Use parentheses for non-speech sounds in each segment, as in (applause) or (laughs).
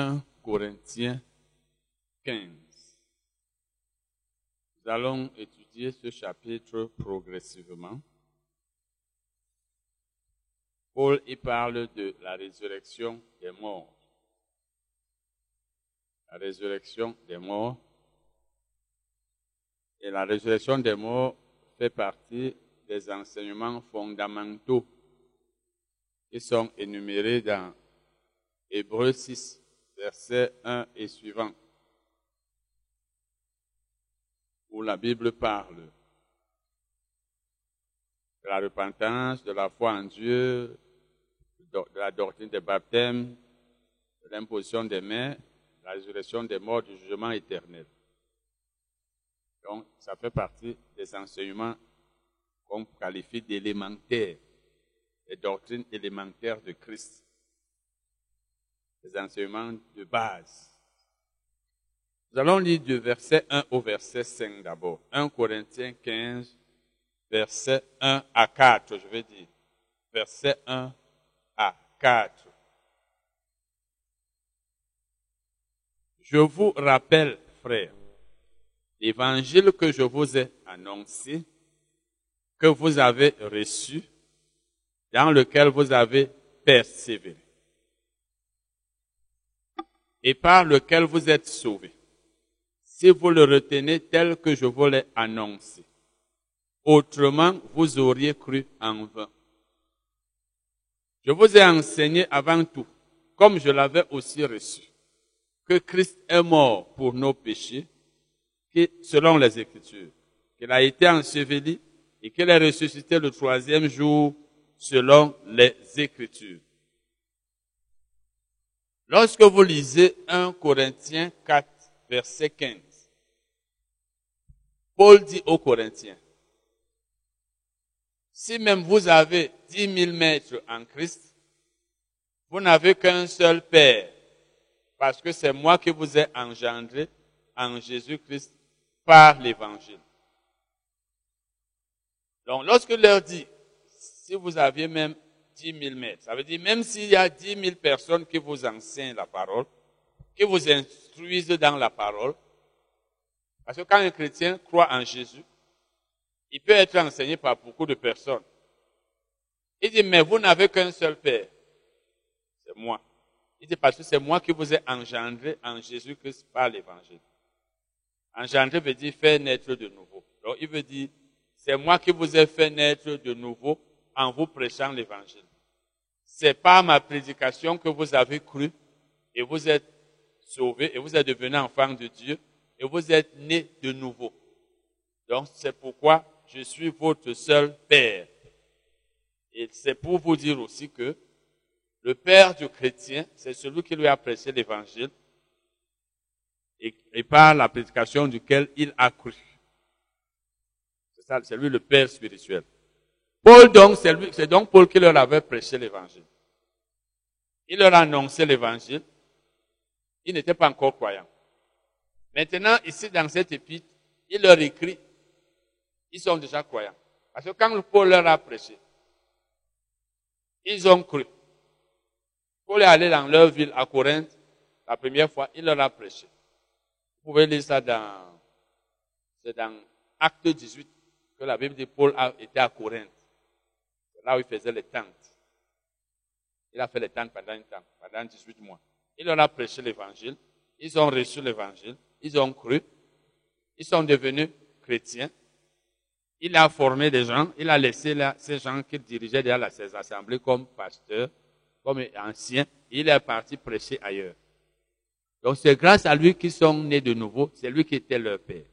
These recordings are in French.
1 Corinthiens 15. Nous allons étudier ce chapitre progressivement. Paul y parle de la résurrection des morts. La résurrection des morts. Et la résurrection des morts fait partie des enseignements fondamentaux qui sont énumérés dans Hébreux 6, versets 1 et suivant, où la Bible parle de la repentance, de la foi en Dieu, de la doctrine des baptêmes, de l'imposition des mains, de la résurrection des morts, du jugement éternel. Donc, ça fait partie des enseignements qu'on qualifie d'élémentaires, des doctrines élémentaires de Christ, des enseignements de base. Nous allons lire du verset 1 au verset 5 d'abord. 1 Corinthiens 15, verset 1 à 4, je vais dire. Verset 1 à 4. Je vous rappelle, frères, l'évangile que je vous ai annoncé, que vous avez reçu, dans lequel vous avez persévéré, et par lequel vous êtes sauvés, si vous le retenez tel que je vous l'ai annoncé. Autrement, vous auriez cru en vain. Je vous ai enseigné avant tout, comme je l'avais aussi reçu, que Christ est mort pour nos péchés, selon les Écritures, qu'il a été enseveli et qu'il est ressuscité le troisième jour selon les Écritures. Lorsque vous lisez 1 Corinthiens 4, verset 15, Paul dit aux Corinthiens, si même vous avez dix mille maîtres en Christ, vous n'avez qu'un seul Père, parce que c'est moi qui vous ai engendré en Jésus-Christ par l'Évangile. Donc, lorsque leur dit, si vous aviez même dix mille maîtres, ça veut dire même s'il y a dix mille personnes qui vous enseignent la parole, qui vous instruisent dans la parole, parce que quand un chrétien croit en Jésus, il peut être enseigné par beaucoup de personnes. Il dit, mais vous n'avez qu'un seul Père. C'est moi. Il dit, parce que c'est moi qui vous ai engendré en Jésus-Christ par l'Évangile. Engendré veut dire faire naître de nouveau. Donc, il veut dire, c'est moi qui vous ai fait naître de nouveau en vous prêchant l'Évangile. C'est par ma prédication que vous avez cru et vous êtes sauvés et vous êtes devenus enfants de Dieu et vous êtes nés de nouveau. Donc, c'est pourquoi je suis votre seul Père. Et c'est pour vous dire aussi que le Père du chrétien, c'est celui qui lui a prêché l'Évangile et, et, par la prédication duquel il a cru. C'est lui le Père spirituel. Paul donc, c'est donc Paul qui leur avait prêché l'Évangile. Il leur a annoncé l'Évangile. Ils n'étaient pas encore croyants. Maintenant, ici, dans cette épître, il leur écrit, ils sont déjà croyants. Parce que quand Paul leur a prêché, ils ont cru. Paul est allé dans leur ville à Corinthe, la première fois, il leur a prêché. Vous pouvez lire ça dans, c'est dans Acte 18, que la Bible dit Paul a été à Corinthe. Là où il faisait les tentes. Il a fait les tentes pendant un temps, pendant 18 mois. Il leur a prêché l'évangile. Ils ont reçu l'évangile. Ils ont cru. Ils sont devenus chrétiens. Il a formé des gens. Il a laissé ces gens qui dirigeaient déjà ces assemblées comme pasteurs, comme anciens. Il est parti prêcher ailleurs. Donc c'est grâce à lui qu'ils sont nés de nouveau. C'est lui qui était leur père.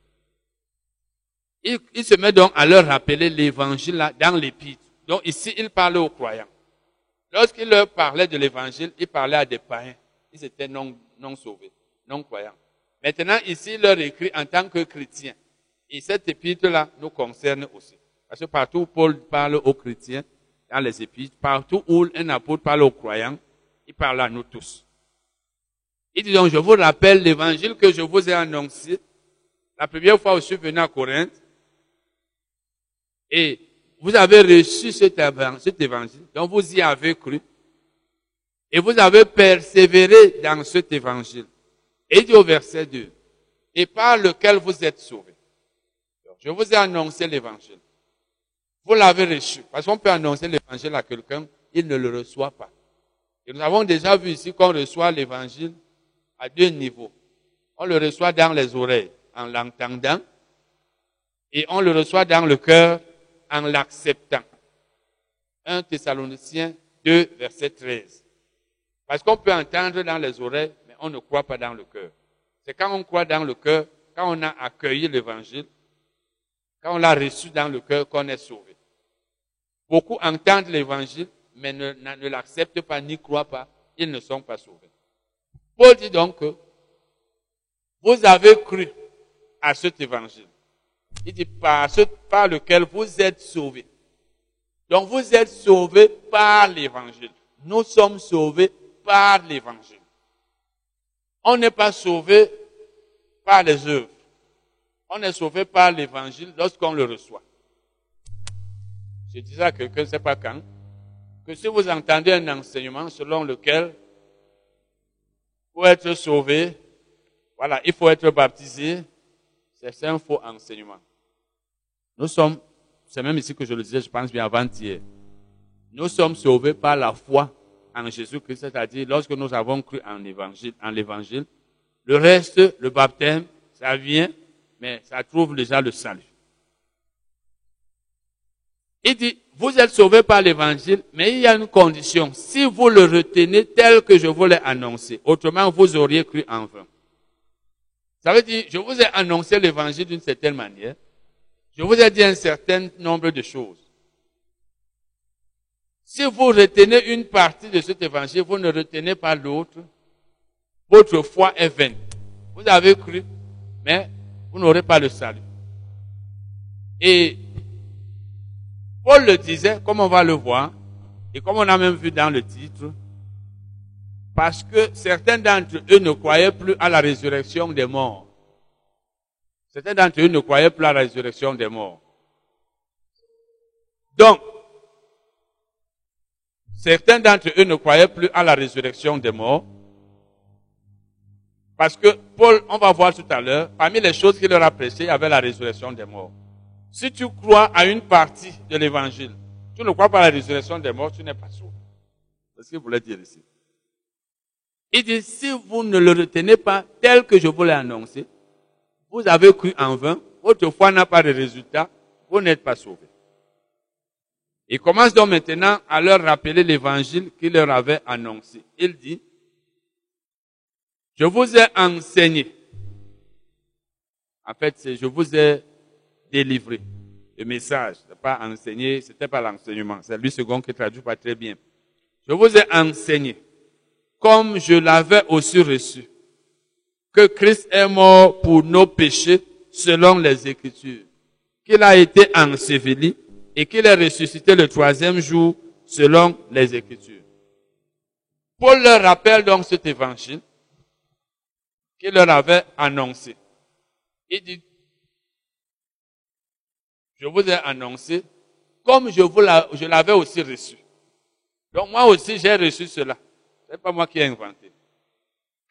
Il, il, se met donc à leur rappeler l'évangile dans l'épître. Donc ici, il parlait aux croyants. Lorsqu'il leur parlait de l'évangile, il parlait à des païens. Ils étaient non, sauvés, non croyants. Maintenant, ici, il leur écrit en tant que chrétiens. Et cette épître-là nous concerne aussi. Parce que partout où Paul parle aux chrétiens, dans les épîtres, partout où un apôtre parle aux croyants, il parle à nous tous. Il dit donc, je vous rappelle l'évangile que je vous ai annoncé la première fois où je suis venu à Corinthe. Et vous avez reçu cet évangile, donc vous y avez cru. Et vous avez persévéré dans cet évangile. Et dit au verset 2, et par lequel vous êtes sauvés. Je vous ai annoncé l'évangile. Vous l'avez reçu. Parce qu'on peut annoncer l'évangile à quelqu'un, il ne le reçoit pas. Et nous avons déjà vu ici qu'on reçoit l'évangile à deux niveaux. On le reçoit dans les oreilles en l'entendant et on le reçoit dans le cœur en l'acceptant. 1 Thessaloniciens 2, verset 13. Parce qu'on peut entendre dans les oreilles, mais on ne croit pas dans le cœur. C'est quand on croit dans le cœur, quand on a accueilli l'évangile, quand on l'a reçu dans le cœur qu'on est sauvé. Beaucoup entendent l'évangile, mais ne, l'acceptent pas ni croient pas. Ils ne sont pas sauvés. Paul dit donc que vous avez cru à cet évangile. Il dit par, ce, par lequel vous êtes sauvés. Donc vous êtes sauvés par l'évangile. Nous sommes sauvés par l'évangile. On n'est pas sauvé par les œuvres. On est sauvé par l'évangile lorsqu'on le reçoit. Je disais à quelqu'un, je ne sais pas quand, que si vous entendez un enseignement selon lequel, pour être sauvé, voilà, il faut être baptisé, c'est un faux enseignement. Nous sommes, c'est même ici que je le disais, je pense bien avant-hier. Nous sommes sauvés par la foi en Jésus-Christ, c'est-à-dire lorsque nous avons cru en l'évangile, en l'évangile, le reste, le baptême, ça vient, mais ça trouve déjà le salut. Il dit, vous êtes sauvés par l'évangile, mais il y a une condition. Si vous le retenez tel que je vous l'ai annoncé, autrement vous auriez cru en vain. Ça veut dire, je vous ai annoncé l'évangile d'une certaine manière. Je vous ai dit un certain nombre de choses. Si vous retenez une partie de cet évangile, vous ne retenez pas l'autre, votre foi est vaine. Vous avez cru, mais vous n'aurez pas le salut. Et Paul le disait, comme on va le voir, et comme on a même vu dans le titre, parce que certains d'entre eux ne croyaient plus à la résurrection des morts. Certains d'entre eux ne croyaient plus à la résurrection des morts. Donc, certains d'entre eux ne croyaient plus à la résurrection des morts. Parce que Paul, on va voir tout à l'heure, parmi les choses qu'il leur a prêché, il y avait la résurrection des morts. Si tu crois à une partie de l'évangile, tu ne crois pas à la résurrection des morts, tu n'es pas sauvé. C'est ce qu'il voulait dire ici. Il dit, si vous ne le retenez pas tel que je vous l'ai annoncé, vous avez cru en vain, votre foi n'a pas de résultat, vous n'êtes pas sauvé. Il commence donc maintenant à leur rappeler l'évangile qu'il leur avait annoncé. Il dit, je vous ai enseigné. En fait, je vous ai délivré le message. C'est pas enseigné, c'était pas l'enseignement. C'est lui second qui traduit pas très bien. Je vous ai enseigné, comme je l'avais aussi reçu, que Christ est mort pour nos péchés selon les Écritures, qu'il a été enseveli et qu'il est ressuscité le troisième jour selon les Écritures. Paul leur rappelle donc cet évangile qu'il leur avait annoncé. Il dit, je vous ai annoncé comme je vous l'avais aussi reçu. Donc moi aussi j'ai reçu cela. C'est pas moi qui ai inventé.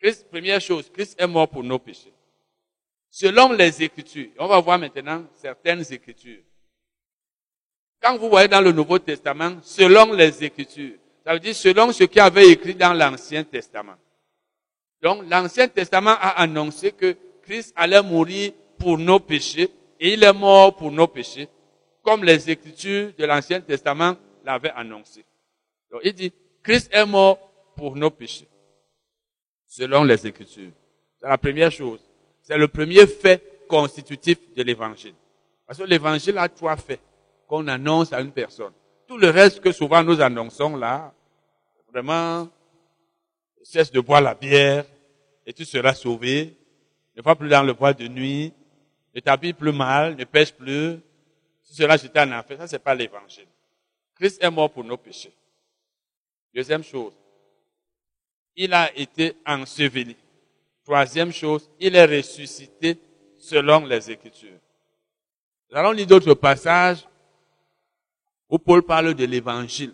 Christ, première chose, Christ est mort pour nos péchés. Selon les Écritures, on va voir maintenant certaines Écritures. Quand vous voyez dans le Nouveau Testament, selon les Écritures, ça veut dire selon ce qui avait écrit dans l'Ancien Testament. Donc l'Ancien Testament a annoncé que Christ allait mourir pour nos péchés et il est mort pour nos péchés, comme les Écritures de l'Ancien Testament l'avaient annoncé. Donc il dit, Christ est mort pour nos péchés, selon les Écritures. C'est la première chose. C'est le premier fait constitutif de l'Évangile. Parce que l'Évangile a trois faits qu'on annonce à une personne. Tout le reste que souvent nous annonçons là, vraiment, cesse de boire la bière et tu seras sauvé. Ne va plus dans le bois de nuit, ne t'habille plus mal, ne pêche plus, tu seras jeté en enfer. Ça, c'est pas l'évangile. Christ est mort pour nos péchés. Deuxième chose, il a été enseveli. Troisième chose, il est ressuscité selon les Écritures. Nous allons lire d'autres passages où Paul parle de l'évangile.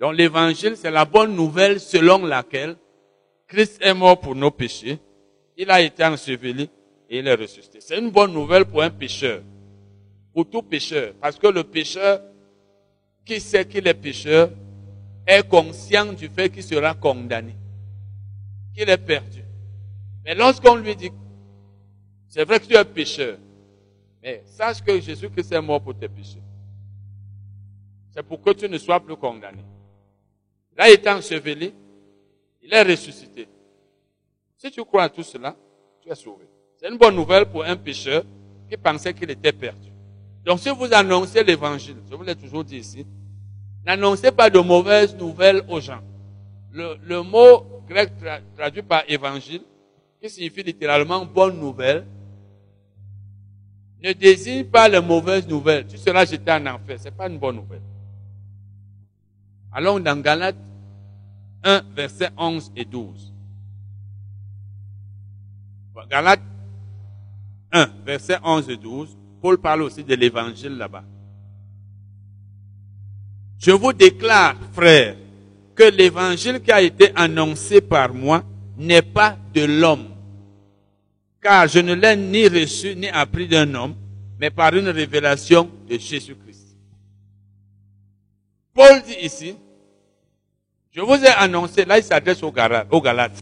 Donc l'évangile, c'est la bonne nouvelle selon laquelle Christ est mort pour nos péchés, il a été enseveli et il est ressuscité. C'est une bonne nouvelle pour un pécheur, pour tout pécheur, parce que le pécheur qui sait qu'il est pécheur? Est conscient du fait qu'il sera condamné, qu'il est perdu. Mais lorsqu'on lui dit, c'est vrai que tu es pécheur, mais sache que Jésus-Christ est mort pour tes péchés. C'est pour que tu ne sois plus condamné. Là, il est enseveli, il est ressuscité. Si tu crois à tout cela, tu es sauvé. C'est une bonne nouvelle pour un pécheur qui pensait qu'il était perdu. Donc si vous annoncez l'évangile, je vous l'ai toujours dit ici, n'annoncez pas de mauvaises nouvelles aux gens. Le, mot grec traduit par évangile, qui signifie littéralement bonne nouvelle, ne désigne pas les mauvaises nouvelles. Tu seras jeté en enfer. Ce n'est pas une bonne nouvelle. Allons dans Galates 1, versets 11 et 12. Galates 1, versets 11 et 12. Paul parle aussi de l'évangile là-bas. Je vous déclare, frères, que l'évangile qui a été annoncé par moi n'est pas de l'homme car je ne l'ai ni reçu ni appris d'un homme, mais par une révélation de Jésus-Christ. Paul dit ici, je vous ai annoncé, là il s'adresse aux Galates.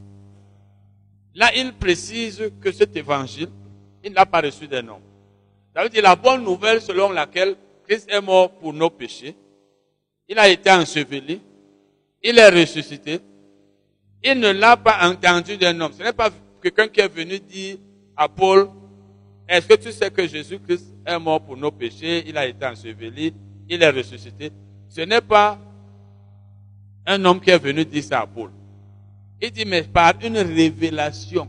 Là il précise que cet évangile, il n'a pas reçu d'un homme. Ça veut dire la bonne nouvelle selon laquelle Christ est mort pour nos péchés, il a été enseveli, il est ressuscité, il ne l'a pas entendu d'un homme. Ce n'est pas quelqu'un qui est venu dire à Paul, est-ce que tu sais que Jésus-Christ est mort pour nos péchés, il a été enseveli, il est ressuscité Ce n'est pas un homme qui est venu dire ça à Paul. Il dit, mais par une révélation.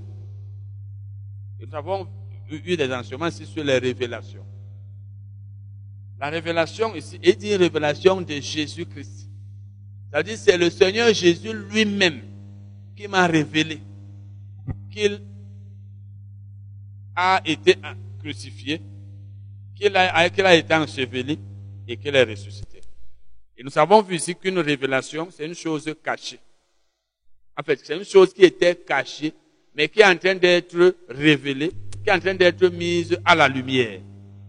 Nous avons eu des enseignements sur les révélations. La révélation ici, dit une révélation de Jésus-Christ. C'est-à-dire, c'est le Seigneur Jésus lui-même qui m'a révélé qu'il a été crucifié, qu'il a, a, été enseveli et qu'il est ressuscité. Et nous avons vu ici qu'une révélation, c'est une chose cachée. En fait, c'est une chose qui était cachée, mais qui est en train d'être révélée, qui est en train d'être mise à la lumière.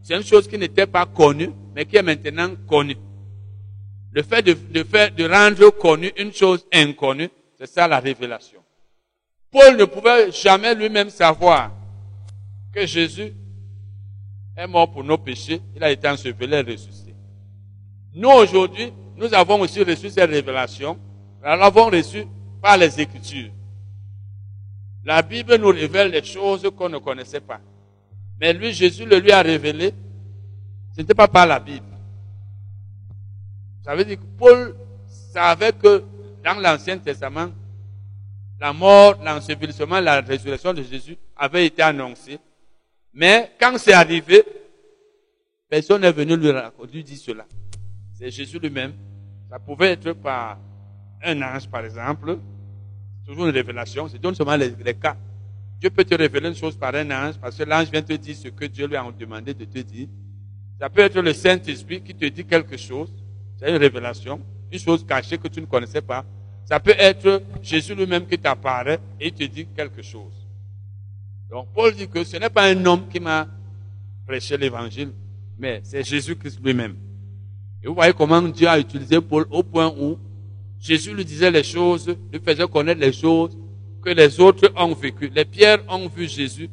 C'est une chose qui n'était pas connue, mais qui est maintenant connue. Le fait de, de, faire, de rendre connue une chose inconnue, c'est ça la révélation. Paul ne pouvait jamais lui-même savoir que Jésus est mort pour nos péchés, il a été enseveli et ressuscité. Nous, aujourd'hui, nous avons aussi reçu cette révélation. Nous l'avons reçue par les Écritures. La Bible nous révèle des choses qu'on ne connaissait pas. Mais lui, Jésus le lui a révélé. Ce n'était pas par la Bible. Ça veut dire que Paul savait que dans l'Ancien Testament, la mort, l'ensevelissement, la résurrection de Jésus avait été annoncée. Mais quand c'est arrivé, personne n'est venu lui, dire cela. C'est Jésus lui-même. Ça pouvait être par un ange, par exemple. Toujours une révélation. C'est donne seulement les, cas. Dieu peut te révéler une chose par un ange parce que l'ange vient te dire ce que Dieu lui a demandé de te dire. Ça peut être le Saint-Esprit qui te dit quelque chose. C'est une révélation. Une chose cachée que tu ne connaissais pas. Ça peut être Jésus lui-même qui t'apparaît et te dit quelque chose. Donc Paul dit que ce n'est pas un homme qui m'a prêché l'évangile, mais c'est Jésus-Christ lui-même. Et vous voyez comment Dieu a utilisé Paul au point où Jésus lui disait les choses, lui faisait connaître les choses que les autres ont vécues. Les pierres ont vu Jésus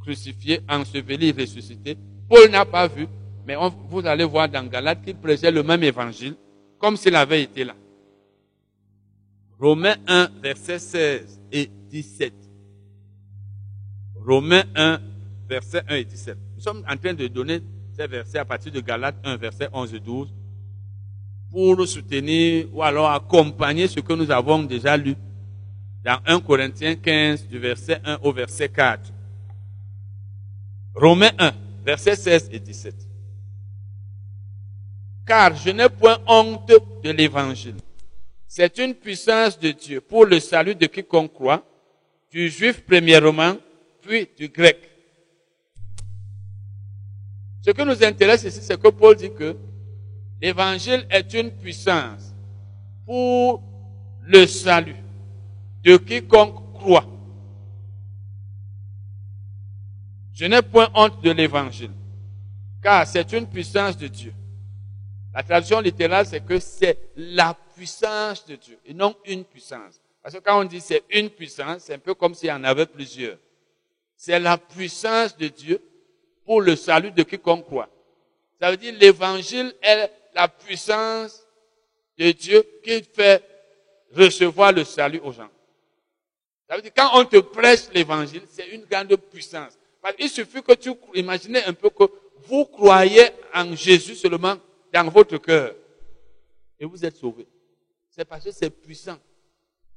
crucifié, enseveli, ressuscité. Paul n'a pas vu, mais vous allez voir dans Galate qu'il prêchait le même évangile, comme s'il avait été là. Romains 1, versets 16 et 17. Romains 1, verset 1 et 17. Nous sommes en train de donner ces versets à partir de Galates 1, verset 11 et 12, pour soutenir ou alors accompagner ce que nous avons déjà lu dans 1 Corinthiens 15, du verset 1 au verset 4. Romains 1, verset 16 et 17. Car je n'ai point honte de l'évangile. C'est une puissance de Dieu pour le salut de quiconque croit, du juif premièrement, puis du grec. Ce qui nous intéresse ici, c'est que Paul dit que l'évangile est une puissance pour le salut de quiconque croit. Je n'ai point honte de l'évangile, car c'est une puissance de Dieu. La traduction littérale, c'est que c'est la puissance de Dieu et non une puissance. Parce que quand on dit c'est une puissance, c'est un peu comme s'il y en avait plusieurs. C'est la puissance de Dieu pour le salut de quiconque croit. Ça veut dire l'évangile est la puissance de Dieu qui fait recevoir le salut aux gens. Ça veut dire quand on te prêche l'évangile, c'est une grande puissance. Il suffit que tu imaginez un peu que vous croyez en Jésus seulement dans votre cœur et vous êtes sauvé. C'est parce que c'est puissant.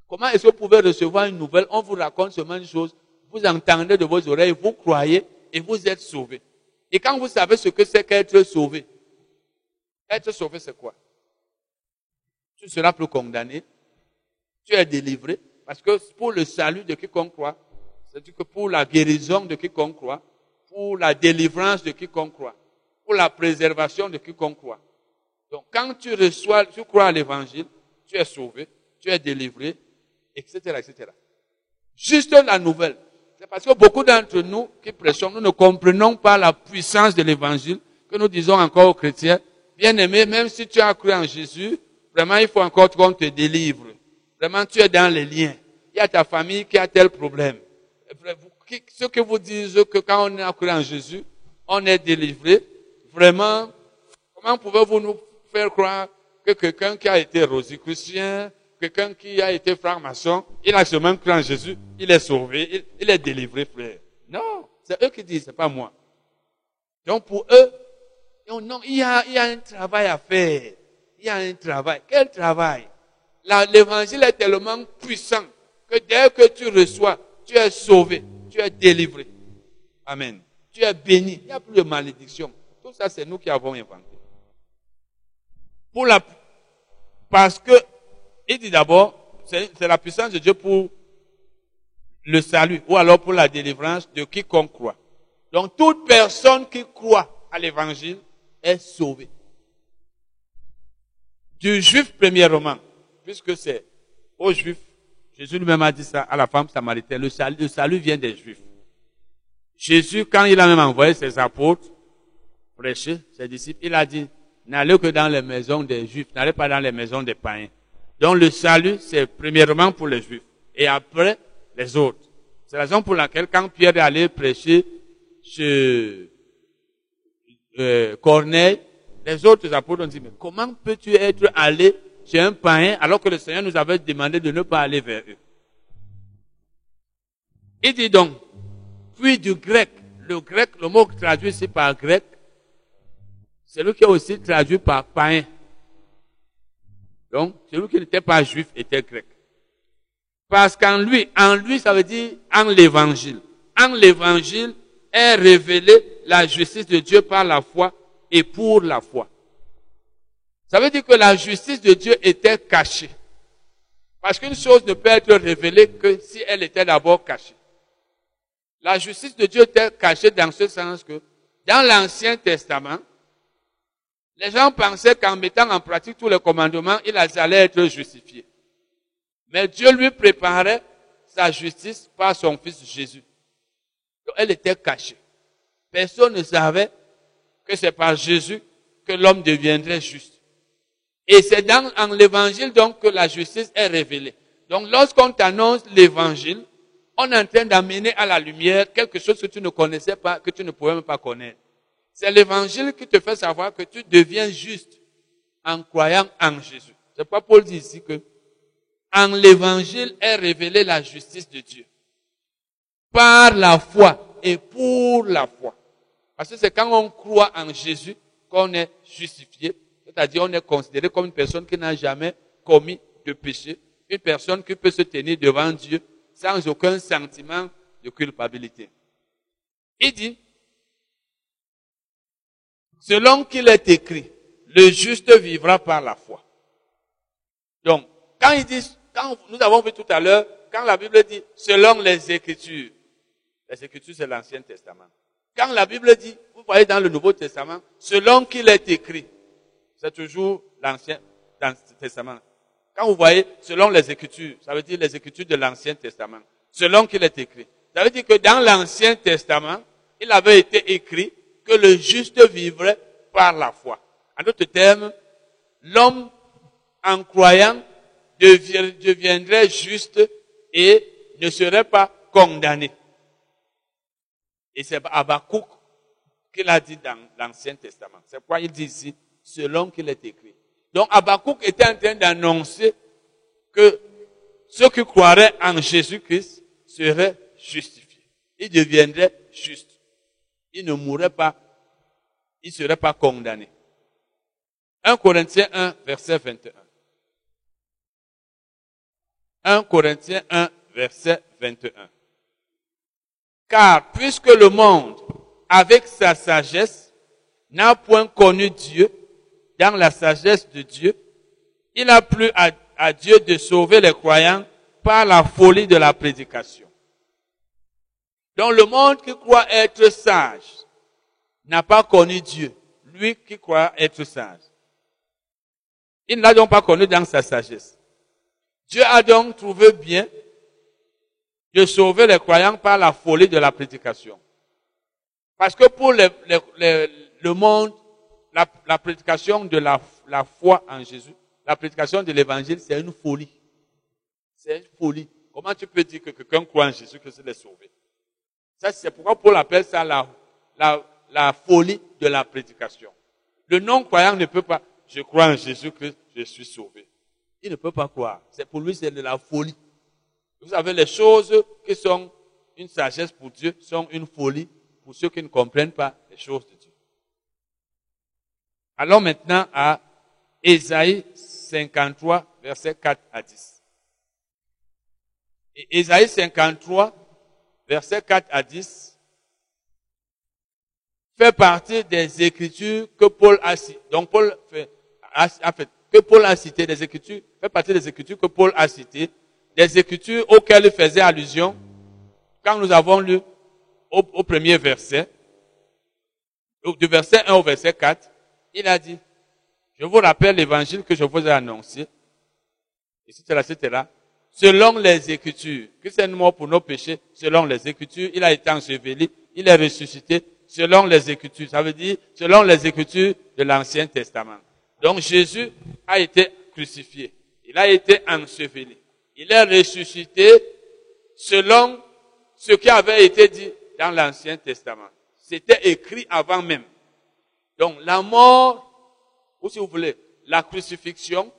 Comment est-ce que vous pouvez recevoir une nouvelle? On vous raconte seulement une chose, vous entendez de vos oreilles, vous croyez et vous êtes sauvé. Et quand vous savez ce que c'est qu'être sauvé, être sauvé c'est quoi? Tu seras plus condamné, tu es délivré, parce que pour le salut de quiconque croit, c'est-à-dire que pour la guérison de quiconque croit, pour la délivrance de quiconque croit, pour la préservation de quiconque croit. Donc quand tu reçois, tu crois à l'évangile, tu es sauvé, tu es délivré, etc., etc. Juste la nouvelle. C'est parce que beaucoup d'entre nous qui prêchons, nous ne comprenons pas la puissance de l'évangile que nous disons encore aux chrétiens. Bien aimé, même si tu as cru en Jésus, vraiment il faut encore qu'on te délivre. Vraiment tu es dans les liens. Il y a ta famille qui a tel problème. Ceux que vous dites que quand on a cru en Jésus, on est délivré, vraiment, comment pouvez-vous nous faire croire que quelqu'un qui a été rosicrucien, quelqu'un qui a été franc-maçon, il a seulement cru en Jésus, il est sauvé, il, est délivré, frère? Non, c'est eux qui disent, c'est pas moi. Donc pour eux, non, il y, a, il y a un travail à faire. Il y a un travail. Quel travail? L'évangile est tellement puissant que dès que tu reçois, tu es sauvé, tu es délivré. Amen. Tu es béni. Il n'y a plus de malédiction. Tout ça, c'est nous qui avons inventé. Pour la, parce que, il dit d'abord, c'est la puissance de Dieu pour le salut, ou alors pour la délivrance de quiconque croit. Donc, toute personne qui croit à l'évangile est sauvée. Du juif premièrement, puisque c'est aux juifs Jésus lui-même a dit ça à la femme samaritaine. Le salut, le salut vient des Juifs. Jésus, quand il a même envoyé ses apôtres prêcher, ses disciples, il a dit, n'allez que dans les maisons des Juifs, n'allez pas dans les maisons des païens. Donc le salut, c'est premièrement pour les Juifs et après les autres. C'est la raison pour laquelle quand Pierre est allé prêcher chez euh, Corneille, les autres apôtres ont dit, mais comment peux-tu être allé chez un païen alors que le Seigneur nous avait demandé de ne pas aller vers eux. Il dit donc, puis du grec, le grec, le mot traduit ici par grec, c'est lui qui est aussi traduit par païen. Donc, celui qui n'était pas juif était grec. Parce qu'en lui, en lui, ça veut dire en l'évangile. En l'évangile est révélée la justice de Dieu par la foi et pour la foi. Ça veut dire que la justice de Dieu était cachée. Parce qu'une chose ne peut être révélée que si elle était d'abord cachée. La justice de Dieu était cachée dans ce sens que dans l'Ancien Testament, les gens pensaient qu'en mettant en pratique tous les commandements, ils allaient être justifiés. Mais Dieu lui préparait sa justice par son fils Jésus. Donc elle était cachée. Personne ne savait que c'est par Jésus que l'homme deviendrait juste. Et c'est dans l'évangile donc que la justice est révélée. Donc lorsqu'on t'annonce l'évangile, on est en train d'amener à la lumière quelque chose que tu ne connaissais pas, que tu ne pouvais même pas connaître. C'est l'évangile qui te fait savoir que tu deviens juste en croyant en Jésus. C'est pourquoi Paul dit ici que en l'évangile est révélée la justice de Dieu. Par la foi et pour la foi. Parce que c'est quand on croit en Jésus qu'on est justifié c'est-à-dire on est considéré comme une personne qui n'a jamais commis de péché, une personne qui peut se tenir devant Dieu sans aucun sentiment de culpabilité. Il dit, selon qu'il est écrit, le juste vivra par la foi. Donc, quand il dit, quand nous avons vu tout à l'heure, quand la Bible dit, selon les Écritures, les Écritures c'est l'Ancien Testament. Quand la Bible dit, vous voyez dans le Nouveau Testament, selon qu'il est écrit, c'est toujours l'Ancien Testament. Quand vous voyez, selon les Écritures, ça veut dire les Écritures de l'Ancien Testament, selon qu'il est écrit. Ça veut dire que dans l'Ancien Testament, il avait été écrit que le juste vivrait par la foi. En d'autres termes, l'homme en croyant deviendrait juste et ne serait pas condamné. Et c'est Abakouk qu'il a dit dans l'Ancien Testament. C'est pourquoi il dit ici, selon qu'il est écrit. Donc Abakouk était en train d'annoncer que ceux qui croiraient en Jésus-Christ seraient justifiés. Ils deviendraient justes. Ils ne mourraient pas. Ils ne seraient pas condamnés. 1 Corinthiens 1, verset 21. 1 Corinthiens 1, verset 21. Car puisque le monde, avec sa sagesse, n'a point connu Dieu, dans la sagesse de Dieu, il a plu à, Dieu de sauver les croyants par la folie de la prédication. Donc le monde qui croit être sage n'a pas connu Dieu, lui qui croit être sage. Il n'a donc pas connu dans sa sagesse. Dieu a donc trouvé bien de sauver les croyants par la folie de la prédication. Parce que pour le monde, la, prédication de la, foi en Jésus, la prédication de l'évangile, c'est une folie. C'est une folie. Comment tu peux dire que quelqu'un croit en Jésus que c'est sauvé? Ça, c'est pourquoi Paul appelle ça la folie de la prédication. Le non-croyant ne peut pas, je crois en Jésus-Christ, je suis sauvé. Il ne peut pas croire. C'est pour lui, c'est de la folie. Vous savez, les choses qui sont une sagesse pour Dieu sont une folie pour ceux qui ne comprennent pas les choses de Dieu. Allons maintenant à Ésaïe 53, versets 4 à 10. Et Ésaïe 53, versets 4 à 10, fait partie des écritures que Paul a citées. Donc Paul a, que Paul a cité des écritures, fait partie des écritures que Paul a citées des écritures auxquelles il faisait allusion quand nous avons lu au, premier verset, du verset 1 au verset 4, il a dit, je vous rappelle l'évangile que je vous ai annoncé, etc., etc., selon les Écritures. Christ est mort pour nos péchés, selon les Écritures. Il a été enseveli, il est ressuscité, selon les Écritures. Ça veut dire, selon les Écritures de l'Ancien Testament. Donc Jésus a été crucifié. Il a été enseveli il est ressuscité selon ce qui avait été dit dans l'Ancien Testament. C'était écrit avant même. Donc la mort, ou si vous voulez, la crucifixion,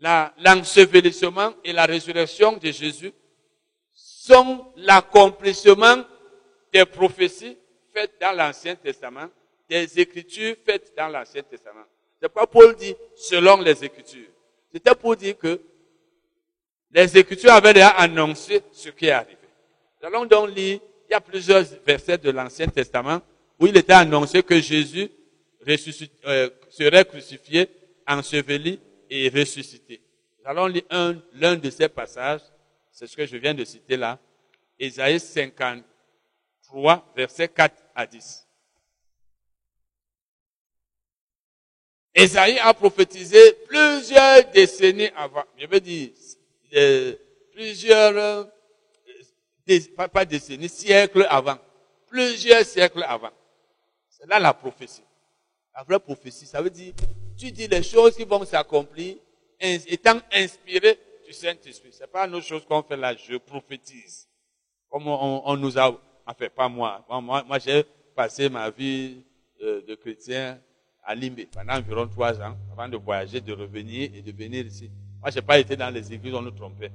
l'ensevelissement et la résurrection de Jésus sont l'accomplissement des prophéties faites dans l'Ancien Testament, des écritures faites dans l'Ancien Testament. C'est pas Paul dit selon les écritures. C'était pour dire que les Écritures avaient déjà annoncé ce qui est arrivé. Nous allons donc lire, il y a plusieurs versets de l'Ancien Testament où il était annoncé que Jésus euh, serait crucifié, enseveli et ressuscité. Nous allons lire l'un de ces passages, c'est ce que je viens de citer là, Ésaïe 53, versets 4 à 10. Ésaïe a prophétisé plusieurs décennies avant, je veux dire plusieurs, euh, pas, pas décennies, siècles avant. Plusieurs siècles avant. C'est là la prophétie. La vraie prophétie, ça veut dire, tu dis les choses qui vont s'accomplir, étant inspiré du Saint-Esprit. C'est pas nos choses qu'on fait là, je prophétise. Comme on, nous a, en fait, pas moi. Moi, j'ai passé ma vie euh, de chrétien à Limbe pendant environ trois ans, avant de voyager, de revenir et de venir ici. Moi, je n'ai pas été dans les églises, on nous trompait.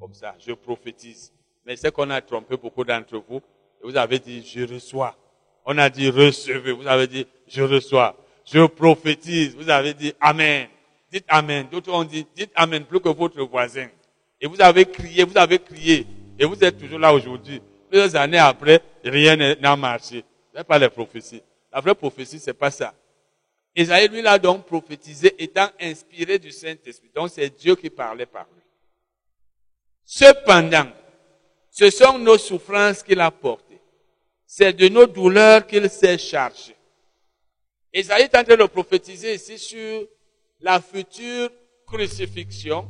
Comme ça, je prophétise. Mais c'est qu'on a trompé beaucoup d'entre vous. Et vous avez dit, je reçois. On a dit, recevez. Vous avez dit, je reçois. Je prophétise. Vous avez dit, Amen. Dites Amen. D'autres ont dit, dites Amen plus que votre voisin. Et vous avez crié, vous avez crié. Et vous êtes toujours là aujourd'hui. Plusieurs années après, rien n'a marché. Ce n'est pas les prophéties. La vraie prophétie, c'est pas ça. Isaïe, lui, l'a donc prophétisé étant inspiré du Saint-Esprit. Donc, c'est Dieu qui parlait par lui. Cependant, ce sont nos souffrances qu'il a portées. C'est de nos douleurs qu'il s'est chargé. Isaïe est en train de prophétiser ici sur la future crucifixion,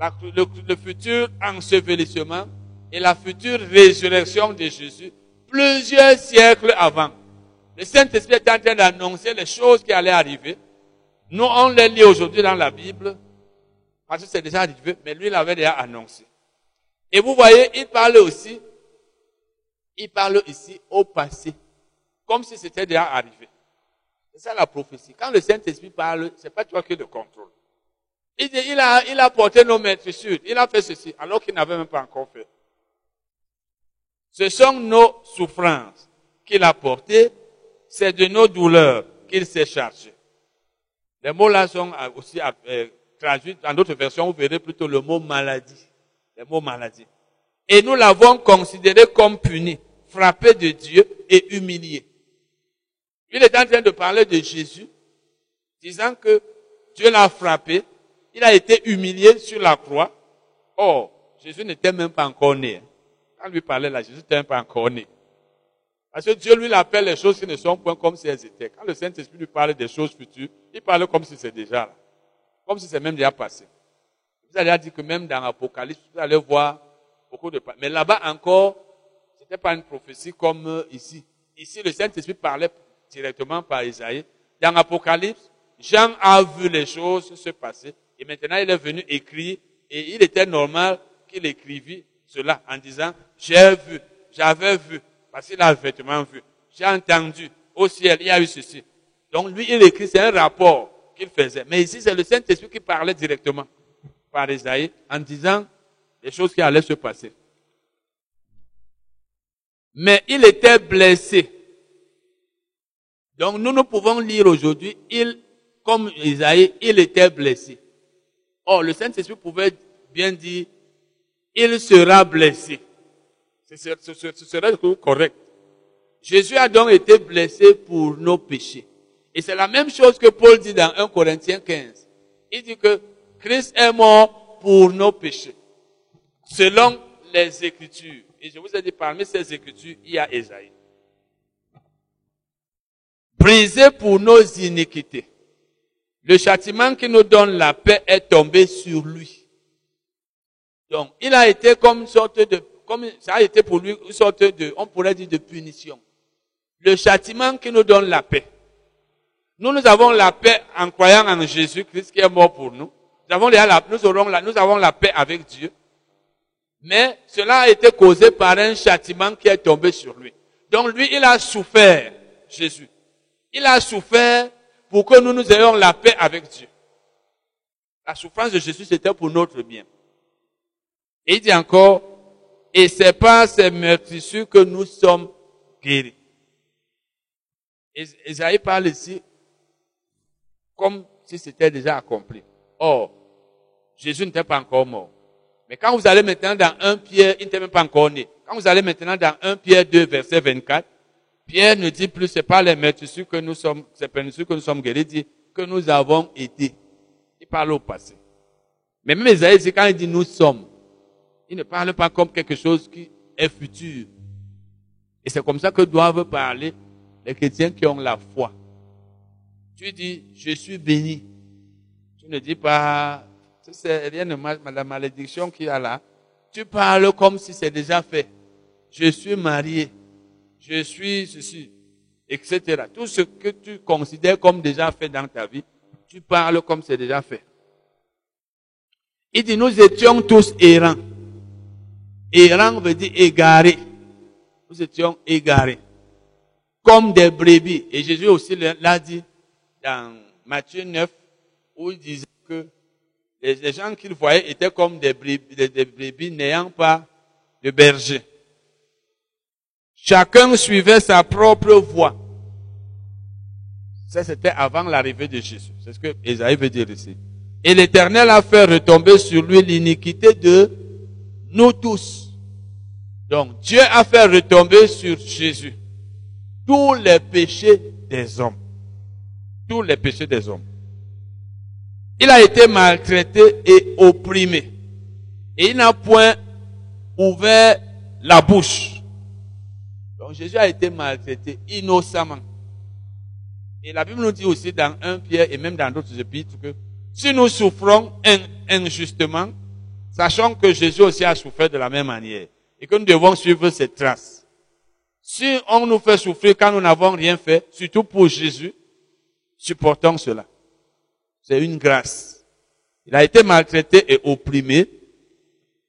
le, futur ensevelissement et la future résurrection de Jésus plusieurs siècles avant. Le Saint-Esprit est en train d'annoncer les choses qui allaient arriver. Nous, on les lit aujourd'hui dans la Bible, parce que c'est déjà arrivé, mais lui l'avait déjà annoncé. Et vous voyez, il parle aussi, il parle ici au passé, comme si c'était déjà arrivé. C'est ça la prophétie. Quand le Saint-Esprit parle, c'est pas toi qui le contrôle. Il, a, il a porté nos maîtres sud, il a fait ceci, alors qu'il n'avait même pas encore fait. Ce sont nos souffrances qu'il a portées, c'est de nos douleurs qu'il s'est chargé. Les mots là sont aussi euh, traduits, dans d'autres versions, vous verrez plutôt le mot maladie. Le mot maladie. Et nous l'avons considéré comme puni, frappé de Dieu et humilié. Il est en train de parler de Jésus, disant que Dieu l'a frappé, il a été humilié sur la croix. Or, Jésus n'était même pas encore né. Quand lui parlait là, Jésus n'était même pas encore né. Parce que Dieu lui appelle les choses qui ne sont point comme si elles étaient. Quand le Saint-Esprit lui parle des choses futures, il parle comme si c'est déjà là. Comme si c'est même déjà passé. Vous allez dire que même dans l'Apocalypse, vous allez voir beaucoup de... Mais là-bas encore, c'était pas une prophétie comme euh, ici. Ici, le Saint-Esprit parlait directement par Isaïe. Dans l'Apocalypse, Jean a vu les choses se passer. Et maintenant, il est venu écrire. Et il était normal qu'il écrivît cela en disant, j'ai vu, j'avais vu, parce qu'il a effectivement vu. J'ai entendu, au ciel, il y a eu ceci. Donc lui, il écrit, c'est un rapport qu'il faisait. Mais ici, c'est le Saint-Esprit qui parlait directement par Isaïe en disant les choses qui allaient se passer. Mais il était blessé. Donc nous, nous pouvons lire aujourd'hui, il, comme Isaïe, il était blessé. Or, le Saint-Esprit pouvait bien dire, il sera blessé. Ce serait correct. Jésus a donc été blessé pour nos péchés. Et c'est la même chose que Paul dit dans 1 Corinthiens 15. Il dit que Christ est mort pour nos péchés. Selon les Écritures. Et je vous ai dit, parmi ces Écritures, il y a Esaïe. Brisé pour nos iniquités. Le châtiment qui nous donne la paix est tombé sur lui. Donc, il a été comme une sorte de, comme ça a été pour lui une sorte de, on pourrait dire de punition. Le châtiment qui nous donne la paix. Nous, nous avons la paix en croyant en Jésus-Christ qui est mort pour nous. Nous avons, la, nous, aurons la, nous avons la paix avec Dieu. Mais cela a été causé par un châtiment qui est tombé sur lui. Donc lui, il a souffert, Jésus. Il a souffert pour que nous nous ayons la paix avec Dieu. La souffrance de Jésus, c'était pour notre bien. Et il dit encore, et c'est par ces meurtrissures que nous sommes guéris. Isaïe parle ici comme si c'était déjà accompli. Or, Jésus n'était pas encore mort. Mais quand vous allez maintenant dans 1 Pierre, il n'était même pas encore né. Quand vous allez maintenant dans 1 Pierre 2, verset 24, Pierre ne dit plus, c'est pas les meurtrissures que nous sommes, c'est pas que nous sommes guéris, il dit que nous avons été. Il parle au passé. Mais même Isaïe quand il dit nous sommes, il ne parle pas comme quelque chose qui est futur. Et c'est comme ça que doivent parler les chrétiens qui ont la foi. Tu dis, je suis béni. Tu ne dis pas, rien de la malédiction qu'il y a là. Tu parles comme si c'est déjà fait. Je suis marié. Je suis ceci, etc. Tout ce que tu considères comme déjà fait dans ta vie, tu parles comme c'est déjà fait. Il dit, nous étions tous errants. Errant veut dire égaré. Nous étions égarés. Comme des brebis. Et Jésus aussi l'a dit dans Matthieu 9, où il disait les, gens qu'il voyait étaient comme des brebis, des, n'ayant pas de berger. Chacun suivait sa propre voie. Ça, c'était avant l'arrivée de Jésus. C'est ce que Esaïe veut dire ici. Et l'Éternel a fait retomber sur lui l'iniquité de nous tous. Donc Dieu a fait retomber sur Jésus tous les péchés des hommes. Tous les péchés des hommes. Il a été maltraité et opprimé. Et il n'a point ouvert la bouche. Donc Jésus a été maltraité innocemment. Et la Bible nous dit aussi dans 1 Pierre et même dans d'autres épîtres que Si nous souffrons injustement, sachant que Jésus aussi a souffert de la même manière et que nous devons suivre ses traces. Si on nous fait souffrir quand nous n'avons rien fait, surtout pour Jésus, supportons cela. C'est une grâce. Il a été maltraité et opprimé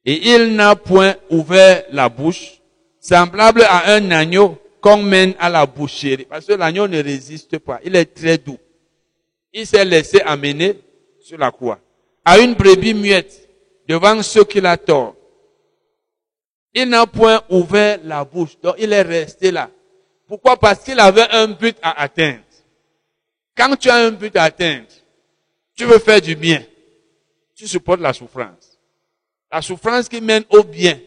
et il n'a point ouvert la bouche, semblable à un agneau qu'on mène à la boucherie. Parce que l'agneau ne résiste pas. Il est très doux. Il s'est laissé amener sur la croix. À une brebis muette devant ceux qui la tordent. Il n'a point ouvert la bouche. Donc il est resté là. Pourquoi? Parce qu'il avait un but à atteindre. Quand tu as un but à atteindre, tu veux faire du bien. Tu supportes la souffrance. La souffrance qui mène au bien,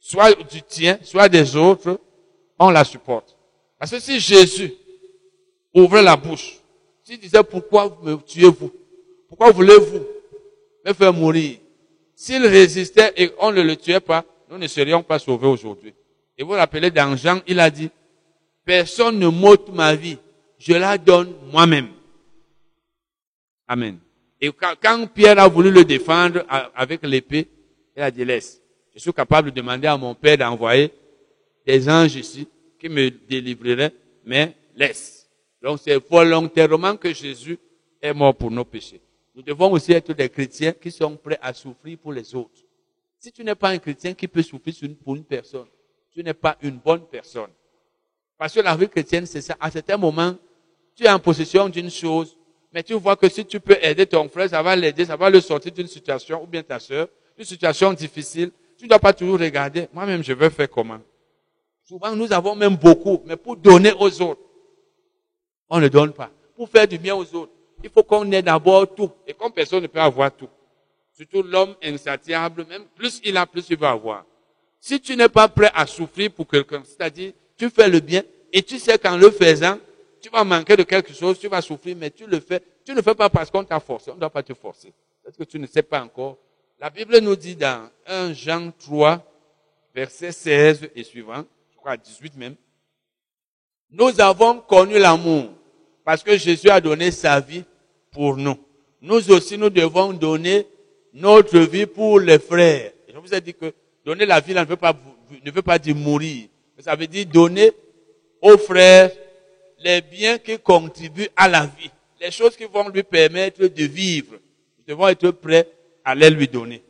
soit du tien, soit des autres, on la supporte. Parce que si Jésus ouvrait la bouche, s'il disait pourquoi me tuez-vous? Pourquoi voulez-vous me faire mourir? S'il résistait et on ne le tuait pas, nous ne serions pas sauvés aujourd'hui. Et vous rappelez dans Jean, il a dit, personne ne m'ôte ma vie, je la donne moi-même. Amen. Et quand, Pierre a voulu le défendre avec l'épée, il a dit, laisse. Je suis capable de demander à mon Père d'envoyer des anges ici qui me délivreraient, mais laisse. Donc c'est volontairement que Jésus est mort pour nos péchés. Nous devons aussi être des chrétiens qui sont prêts à souffrir pour les autres. Si tu n'es pas un chrétien qui peut souffrir pour une personne, tu n'es pas une bonne personne. Parce que la vie chrétienne, c'est ça. À certains moments, tu es en possession d'une chose, mais tu vois que si tu peux aider ton frère, ça va l'aider, ça va le sortir d'une situation, ou bien ta soeur, d'une situation difficile. Tu ne dois pas toujours regarder, moi-même, je veux faire comment? Souvent, nous avons même beaucoup, mais pour donner aux autres, on ne donne pas. Pour faire du bien aux autres, il faut qu'on ait d'abord tout. Et comme personne ne peut avoir tout, Surtout l'homme insatiable, même plus il a, plus il va avoir. Si tu n'es pas prêt à souffrir pour quelqu'un, c'est-à-dire, tu fais le bien et tu sais qu'en le faisant, tu vas manquer de quelque chose, tu vas souffrir, mais tu le fais. Tu ne le fais pas parce qu'on t'a forcé. On ne doit pas te forcer. Parce que tu ne sais pas encore. La Bible nous dit dans 1 Jean 3, verset 16 et suivant, je crois 18 même, nous avons connu l'amour parce que Jésus a donné sa vie pour nous. Nous aussi, nous devons donner notre vie pour les frères. Je vous ai dit que donner la vie là, ne veut pas, ne veut pas dire mourir. Ça veut dire donner aux frères les biens qui contribuent à la vie. Les choses qui vont lui permettre de vivre. Nous devons être prêts à les lui donner.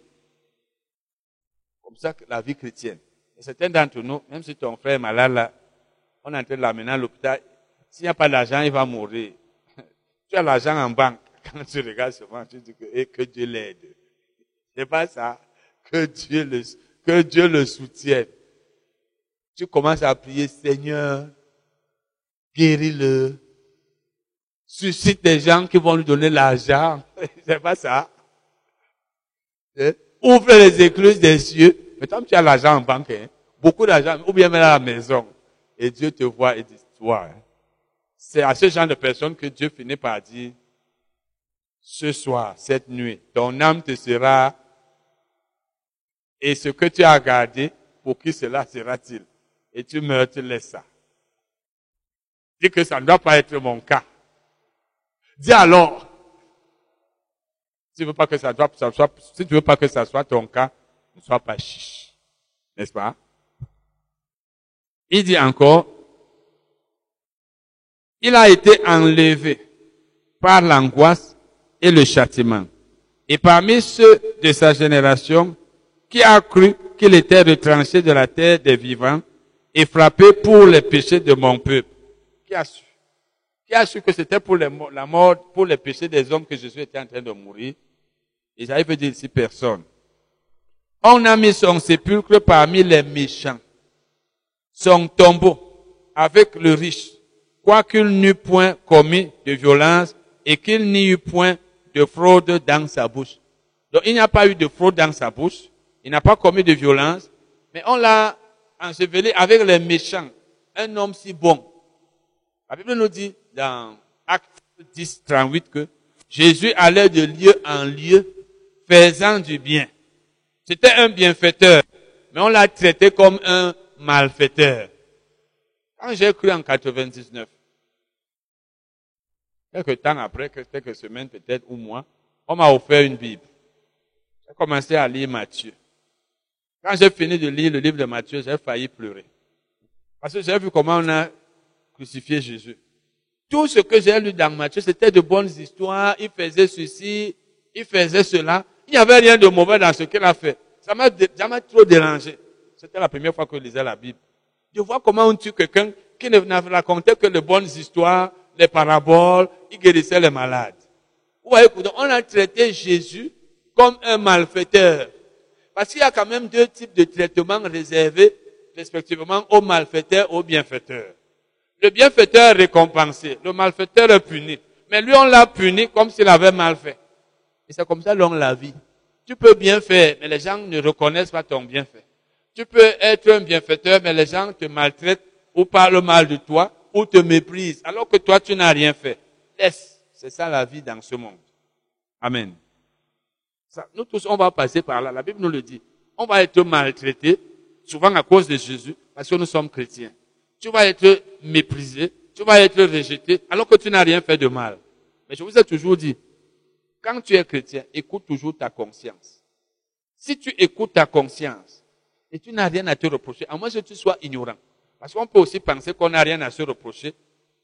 Comme ça la vie chrétienne. Et certains d'entre nous, même si ton frère est malade là, on est en train de l'amener à l'hôpital. S'il n'y a pas d'argent, il va mourir. (laughs) tu as l'argent en banque. (laughs) Quand tu regardes souvent, tu dis que, et que Dieu l'aide. C'est pas ça. Que Dieu le, que Dieu le soutienne. Tu commences à prier, Seigneur, guéris-le. Suscite des gens qui vont lui donner l'argent. (laughs) C'est pas ça. Hein? Ouvre les écluses des cieux. Mais tant tu as l'argent en banque, hein, beaucoup d'argent, ou bien même à la maison. Et Dieu te voit et dit, toi, hein. c'est à ce genre de personnes que Dieu finit par dire, ce soir, cette nuit, ton âme te sera et ce que tu as gardé, pour qui cela sera-t-il? Et tu meurs, tu laisses ça. Dis que ça ne doit pas être mon cas. Dis alors, si tu veux pas que ça, doit, ça soit, si tu veux pas que ça soit ton cas, ne sois pas chiche. N'est-ce pas? Il dit encore, il a été enlevé par l'angoisse et le châtiment. Et parmi ceux de sa génération, qui a cru qu'il était retranché de la terre des vivants et frappé pour les péchés de mon peuple. Qui a su que c'était pour la mort, pour les péchés des hommes que Jésus était en train de mourir Isaïe veut dire ici personne. On a mis son sépulcre parmi les méchants, son tombeau avec le riche, quoiqu'il n'eût point commis de violence et qu'il n'y eût point de fraude dans sa bouche. Donc il n'y a pas eu de fraude dans sa bouche, il n'a pas commis de violence, mais on l'a enseveli avec les méchants. Un homme si bon. La Bible nous dit dans Acte 10, 38 que Jésus allait de lieu en lieu faisant du bien. C'était un bienfaiteur, mais on l'a traité comme un malfaiteur. Quand j'ai cru en 99, quelques temps après, quelques semaines peut-être ou mois, on m'a offert une Bible. J'ai commencé à lire Matthieu. Quand j'ai fini de lire le livre de Matthieu, j'ai failli pleurer. Parce que j'ai vu comment on a crucifié Jésus. Tout ce que j'ai lu dans Matthieu, c'était de bonnes histoires. Il faisait ceci, il faisait cela. Il n'y avait rien de mauvais dans ce qu'il a fait. Ça m'a, ça trop dérangé. C'était la première fois que je lisais la Bible. Je vois comment on tue quelqu'un qui ne racontait que de bonnes histoires, les paraboles, il guérissait les malades. Vous voyez, on a traité Jésus comme un malfaiteur. Parce qu'il y a quand même deux types de traitements réservés respectivement aux malfaiteurs aux bienfaiteurs. Le bienfaiteur est récompensé, le malfaiteur est puni. Mais lui, on l'a puni comme s'il avait mal fait. Et c'est comme ça l'on la vie. Tu peux bien faire, mais les gens ne reconnaissent pas ton bienfait. Tu peux être un bienfaiteur, mais les gens te maltraitent ou parlent mal de toi ou te méprisent, alors que toi, tu n'as rien fait. C'est ça la vie dans ce monde. Amen. nous tous, on va passer par là. La Bible nous le dit. On va être maltraités, souvent à cause de Jésus, parce que nous sommes chrétiens. Tu vas être méprisé, tu vas être rejeté, alors que tu n'as rien fait de mal. Mais je vous ai toujours dit, quand tu es chrétien, écoute toujours ta conscience. Si tu écoutes ta conscience et tu n'as rien à te reprocher, à moins que tu sois ignorant. Parce qu'on peut aussi penser qu'on n'a rien à se reprocher,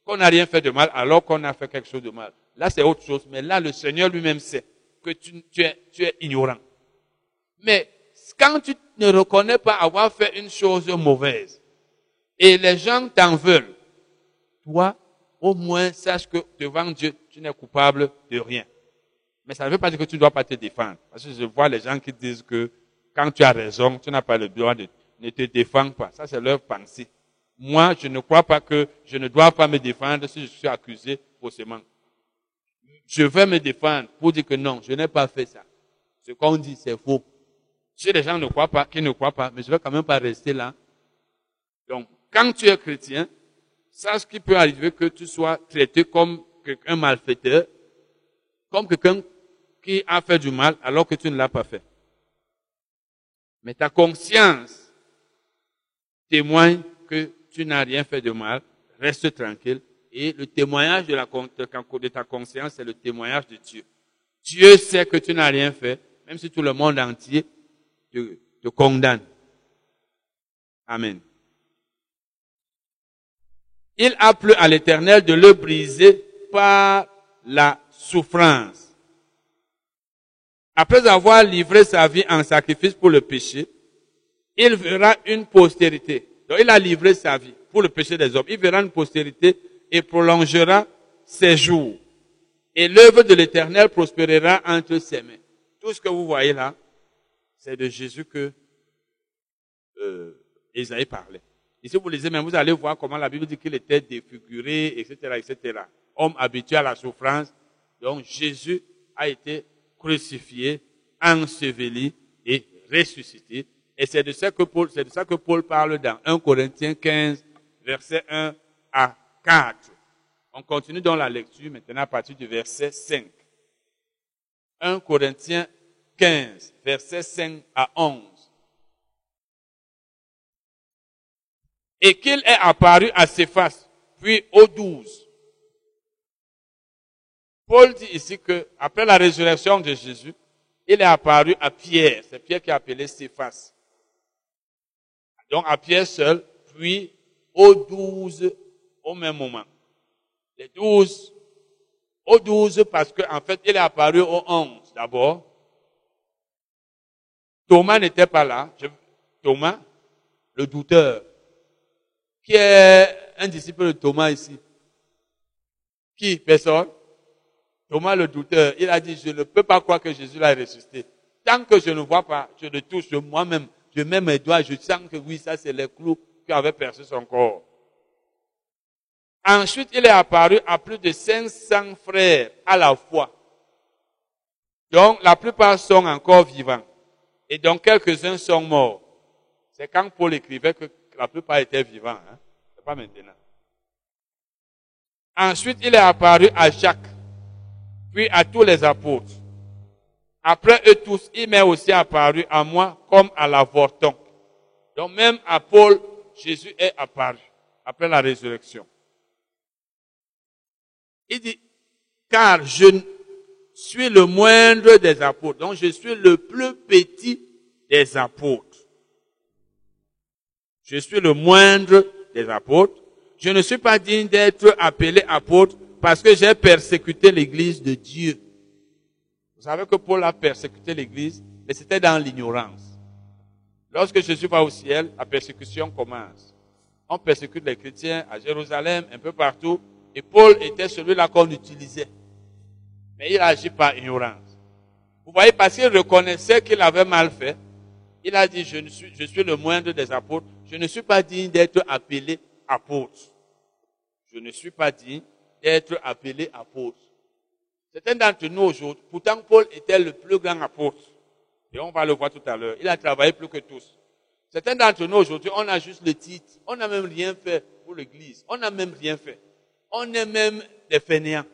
qu'on n'a rien fait de mal alors qu'on a fait quelque chose de mal. Là, c'est autre chose. Mais là, le Seigneur lui-même sait que tu, es, tu es ignorant. Mais quand tu ne reconnais pas avoir fait une chose mauvaise et les gens t'en veulent, toi, au moins, sache que devant Dieu, tu n'es coupable de rien. Mais ça ne veut pas dire que tu ne dois pas te défendre. Parce que je vois les gens qui disent que quand tu as raison, tu n'as pas le droit de ne te défendre pas. Ça, c'est leur pensée. Moi, je ne crois pas que je ne dois pas me défendre si je suis accusé faussement. Je vais me défendre pour dire que non, je n'ai pas fait ça. Ce qu'on dit, c'est faux. Si les gens ne croient pas, qui ne croient pas, mais je ne vais quand même pas rester là. Donc, quand tu es chrétien, sache qu'il peut arriver que tu sois traité comme un malfaiteur, comme quelqu'un qui a fait du mal alors que tu ne l'as pas fait. Mais ta conscience témoigne que tu n'as rien fait de mal, reste tranquille. Et le témoignage de, ta conscience, c'est le témoignage de Dieu. Dieu sait que tu n'as rien fait, même si tout le monde entier te condamne. Amen. Il a plu à l'Éternel de le briser par la souffrance. Après avoir livré sa vie en sacrifice pour le péché, il verra une postérité. Donc il a livré sa vie pour le péché des hommes. Il verra une postérité et prolongera ses jours. Et l'œuvre de l'Éternel prospérera entre ses mains. Tout ce que vous voyez là, c'est de Jésus que euh, Isaïe parlait. Et si vous lisez même, vous allez voir comment la Bible dit qu'il était défiguré, etc., etc. Homme habitué à la souffrance. Donc Jésus a été crucifié, enseveli et ressuscité. Et c'est de ça que Paul, c'est de ça parle dans 1 Corinthiens 15, verset 1 à 4. On continue dans la lecture maintenant à partir du verset 5. 1 Corinthiens 15, verset 5 à 11. Et qu'il est apparu à faces, puis aux douze. Paul dit ici que, après la résurrection de Jésus, il est apparu à Pierre. C'est Pierre qui a appelé faces. Donc à Pierre seul, puis aux douze au même moment. Les douze, aux douze parce qu'en fait, il est apparu aux onze d'abord. Thomas n'était pas là. Thomas, le douteur. Qui est un disciple de Thomas ici? Qui? Personne? Thomas le douteur, il a dit, je ne peux pas croire que Jésus l'a ressuscité. Tant que je ne vois pas, je le touche moi-même, je mets mes doigts, je sens que oui, ça c'est les clous qui avaient percé son corps. Ensuite, il est apparu à plus de 500 frères à la fois. Donc, la plupart sont encore vivants. Et donc, quelques-uns sont morts. C'est quand Paul écrivait que la plupart étaient vivants. Hein? C'est pas maintenant. Ensuite, il est apparu à Jacques puis à tous les apôtres. Après eux tous, il m'est aussi apparu à moi comme à l'avorton. Donc même à Paul, Jésus est apparu après la résurrection. Il dit, car je, suis le moindre des apôtres. Donc je suis le plus petit des apôtres. Je suis le moindre des apôtres. Je ne suis pas digne d'être appelé apôtre parce que j'ai persécuté l'église de Dieu. Vous savez que Paul a persécuté l'église, mais c'était dans l'ignorance. Lorsque Jésus va au ciel, la persécution commence. On persécute les chrétiens à Jérusalem, un peu partout, et Paul était celui-là qu'on utilisait. Mais il agit par ignorance. Vous voyez, parce qu'il reconnaissait qu'il avait mal fait, il a dit, je, suis, je suis le moindre des apôtres, je ne suis pas digne d'être appelé apôtre. Je ne suis pas digne d'être appelé apôtre. Certains d'entre nous aujourd'hui, pourtant Paul était le plus grand apôtre. Et on va le voir tout à l'heure. Il a travaillé plus que tous. Certains d'entre nous aujourd'hui, on a juste le titre. On n'a même rien fait pour l'église. On n'a même rien fait. On est même des fainéants.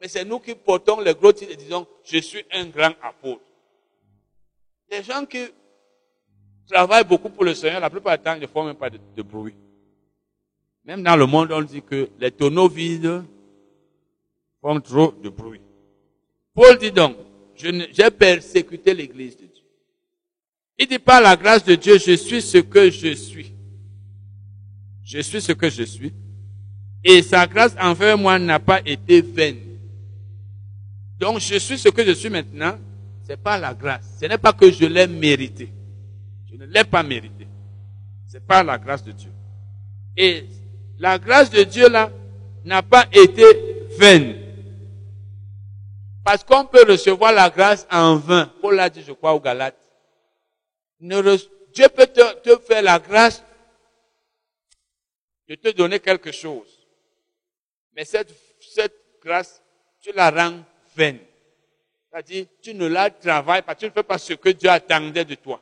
Mais c'est nous qui portons le gros titre et disons, je suis un grand apôtre. Les gens qui travaillent beaucoup pour le Seigneur, la plupart du temps, ils ne font même pas de, bruit. Même dans le monde, on dit que les tonneaux vides font trop de bruit. Paul dit donc, j'ai persécuté l'église de Dieu. Il dit par la grâce de Dieu, je suis ce que je suis. Je suis ce que je suis. Et sa grâce envers moi n'a pas été vaine. Donc je suis ce que je suis maintenant, c'est pas la grâce. Ce n'est pas que je l'ai mérité. Je ne l'ai pas mérité. C'est pas la grâce de Dieu. Et la grâce de Dieu là n'a pas été vaine. Parce qu'on peut recevoir la grâce en vain. Paul l'a dit, je crois, aux Galates. Dieu peut te, faire la grâce de te donner quelque chose. Mais cette, cette grâce, tu la rends vaine. C'est-à-dire, tu ne la travailles pas, tu ne fais pas ce que Dieu attendait de toi.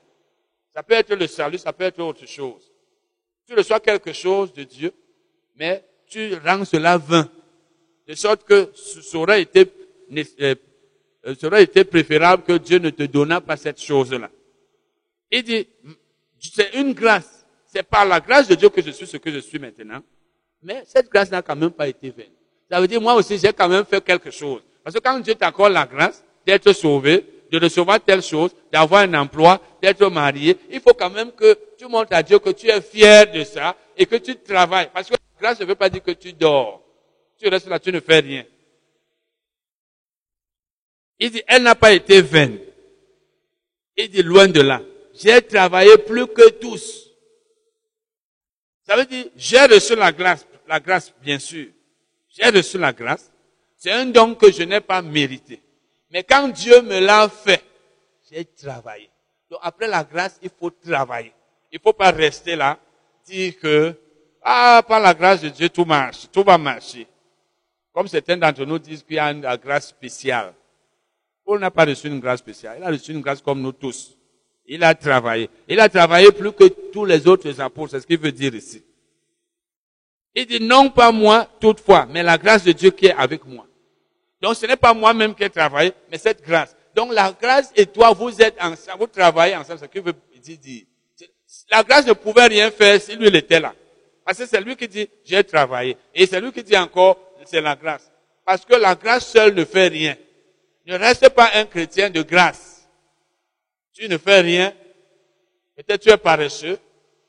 Ça peut être le salut, ça peut être autre chose. Tu reçois quelque chose de Dieu, mais tu rends cela vain. De sorte que ça aurait été euh, euh, aurait été préférable que Dieu ne te donnât pas cette chose-là. Il dit, c'est une grâce. C'est par la grâce de Dieu que je suis ce que je suis maintenant. Mais cette grâce n'a quand même pas été vaine. Ça veut dire, moi aussi, j'ai quand même fait quelque chose. Parce que quand Dieu t'accorde la grâce d'être sauvé, de recevoir telle chose, d'avoir un emploi, d'être marié, il faut quand même que tu montres à Dieu que tu es fier de ça et que tu travailles. Parce que la grâce ne veut pas dire que tu dors. Tu restes là, tu ne fais rien. Il dit, elle n'a pas été vaine. Il dit, loin de là. J'ai travaillé plus que tous. Ça veut dire, j'ai reçu la grâce, la grâce, bien sûr. J'ai reçu la grâce. C'est un don que je n'ai pas mérité. Mais quand Dieu me l'a fait, j'ai travaillé. Donc après la grâce, il faut travailler. Il ne faut pas rester là, dire que, ah, par la grâce de Dieu, tout marche, tout va marcher. Comme certains d'entre nous disent qu'il y a une grâce spéciale. Paul n'a pas reçu une grâce spéciale. Il a reçu une grâce comme nous tous. Il a travaillé. Il a travaillé plus que tous les autres apôtres. C'est ce qu'il veut dire ici. Il dit non pas moi toutefois, mais la grâce de Dieu qui est avec moi. Donc ce n'est pas moi-même qui ai travaillé, mais cette grâce. Donc la grâce et toi, vous êtes ensemble, vous travaillez ensemble. Ce qu'il veut dire. La grâce ne pouvait rien faire si lui il était là. Parce que c'est lui qui dit j'ai travaillé. Et c'est lui qui dit encore c'est la grâce. Parce que la grâce seule ne fait rien. Ne reste pas un chrétien de grâce. Tu ne fais rien. Peut-être tu es paresseux.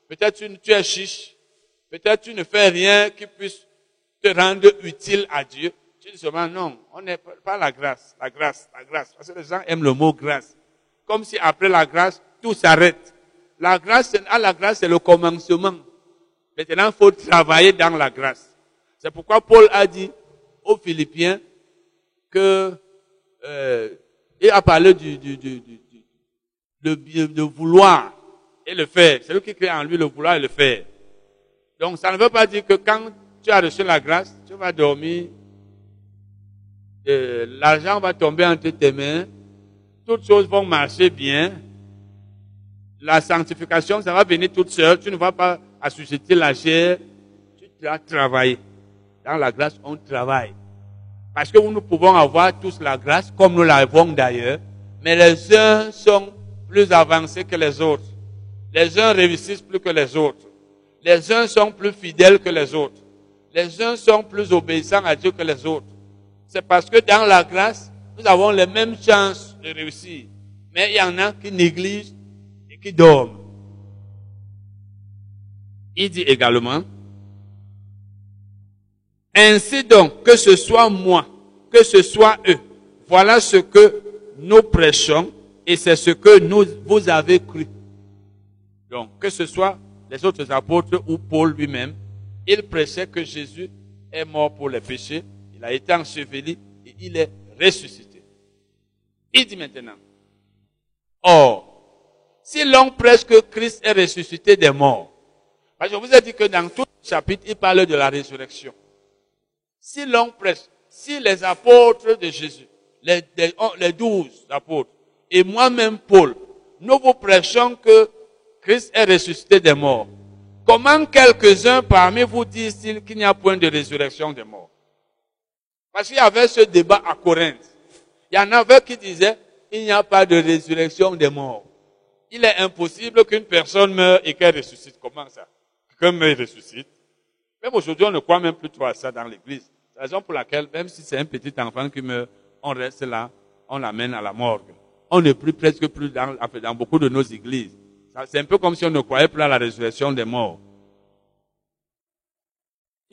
Peut-être tu es chiche. Peut-être tu ne fais rien qui puisse te rendre utile à Dieu. Tu dis seulement non, on n'est pas la grâce, la grâce, la grâce. Parce que les gens aiment le mot grâce. Comme si après la grâce, tout s'arrête. La grâce, à la grâce, c'est le commencement. Maintenant, il faut travailler dans la grâce. C'est pourquoi Paul a dit aux Philippiens que euh, il a parlé du de, de, vouloir et le faire. C'est lui qui crée en lui le vouloir et le faire. Donc ça ne veut pas dire que quand tu as reçu la grâce, tu vas dormir, euh, l'argent va tomber entre tes mains, toutes choses vont marcher bien, la sanctification, ça va venir toute seule, tu ne vas pas assujetter la chair, tu dois travailler. Dans la grâce, on travaille. Parce que nous pouvons avoir tous la grâce, comme nous l'avons d'ailleurs, mais les uns sont plus avancés que les autres. Les uns réussissent plus que les autres. Les uns sont plus fidèles que les autres. Les uns sont plus obéissants à Dieu que les autres. C'est parce que dans la grâce, nous avons les mêmes chances de réussir. Mais il y en a qui négligent et qui dorment. Il dit également, ainsi donc, que ce soit moi, que ce soit eux, voilà ce que nous prêchons et c'est ce que nous, vous avez cru. Donc, que ce soit les autres apôtres ou Paul lui-même, il prêchait que Jésus est mort pour les péchés, il a été enseveli et il est ressuscité. Il dit maintenant, or, si l'on prêche que Christ est ressuscité des morts, parce je vous ai dit que dans tout le chapitre, il parle de la résurrection. Si l'on prêche, si les apôtres de Jésus, les, les douze apôtres, et moi-même Paul, nous vous prêchons que Christ est ressuscité des morts. Comment quelques-uns parmi vous disent-ils qu'il n'y a point de résurrection des morts? Parce qu'il y avait ce débat à Corinthe. Il y en avait qui disaient il n'y a pas de résurrection des morts. Il est impossible qu'une personne meure et qu'elle ressuscite. Comment ça? Quelqu'un meurt et ressuscite. Même aujourd'hui, on ne croit même plus trop à ça dans l'église. C'est la raison pour laquelle, même si c'est un petit enfant qui meurt, on reste là, on l'amène à la morgue. On ne prie presque plus dans, dans beaucoup de nos églises. C'est un peu comme si on ne croyait plus à la résurrection des morts.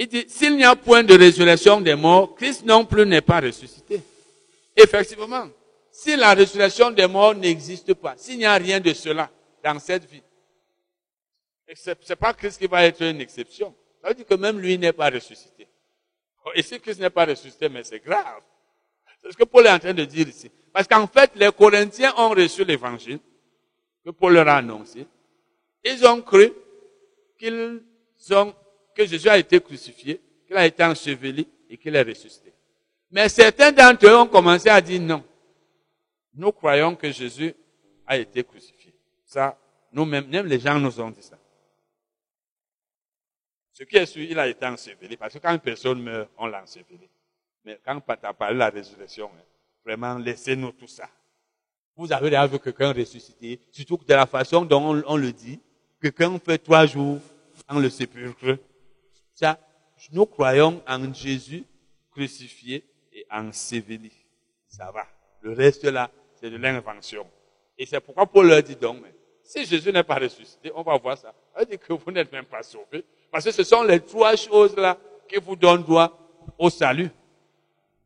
Il dit, s'il n'y a point de résurrection des morts, Christ non plus n'est pas ressuscité. Effectivement, si la résurrection des morts n'existe pas, s'il n'y a rien de cela dans cette vie, ce n'est pas Christ qui va être une exception. Ça veut dire que même lui n'est pas ressuscité. Et si Christ n'est pas ressuscité, mais c'est grave. C'est ce que Paul est en train de dire ici. Parce qu'en fait, les Corinthiens ont reçu l'évangile que Paul leur a annoncé. Ils ont cru qu'ils ont, que Jésus a été crucifié, qu'il a été enseveli et qu'il est ressuscité. Mais certains d'entre eux ont commencé à dire non. Nous croyons que Jésus a été crucifié. Ça, nous-mêmes, même les gens nous ont dit ça. Ce qui est sûr, il a été enseveli. Parce que quand une personne meurt, on l'a enseveli. Mais quand as parlé de la résurrection, hein, vraiment, laissez-nous tout ça. Vous avez déjà vu quelqu'un ressusciter, surtout de la façon dont on, le dit. Quelqu'un fait trois jours dans le sépulcre. Nous croyons en Jésus crucifié et enseveli. Ça va. Le reste là, c'est de l'invention. Et c'est pourquoi Paul leur dit donc, mais, si Jésus n'est pas ressuscité, on va voir ça. Il dit que vous n'êtes même pas sauvés. Parce que ce sont les trois choses là qui vous donnent droit au salut.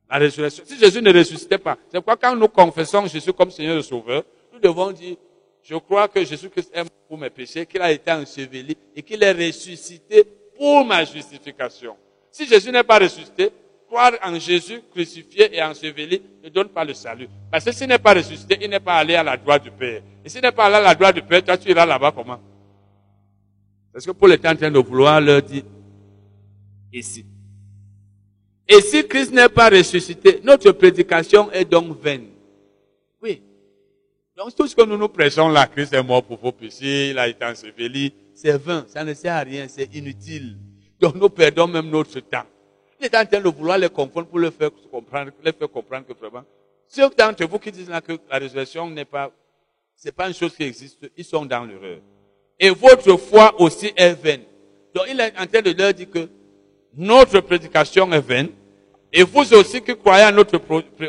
La résurrection. Si Jésus ne ressuscitait pas, c'est pourquoi quand nous confessons Jésus comme Seigneur et Sauveur, nous devons dire, je crois que Jésus-Christ est mort pour mes péchés, qu'il a été enseveli et qu'il est ressuscité pour ma justification. Si Jésus n'est pas ressuscité, croire en Jésus crucifié et enseveli ne donne pas le salut. Parce que s'il n'est pas ressuscité, il n'est pas allé à la droite du Père. Et s'il n'est pas allé à la droite du Père, toi tu iras là-bas comment? Parce que Paul est en train de vouloir leur dire ici. Et si Christ n'est pas ressuscité, notre prédication est donc vaine. Oui. Donc tout ce que nous nous prêchons là, Christ est mort pour vos péchés, il a été enseveli, c'est vain, ça ne sert à rien, c'est inutile. Donc nous perdons même notre temps. Il est en train de vouloir les confondre pour les faire comprendre, les faire comprendre que vraiment, ceux d'entre vous qui disent là que la résurrection n'est pas, c'est pas une chose qui existe, ils sont dans l'erreur. Et votre foi aussi est vaine. Donc il est en train de leur dire que notre prédication est vaine. Et vous aussi qui croyez à notre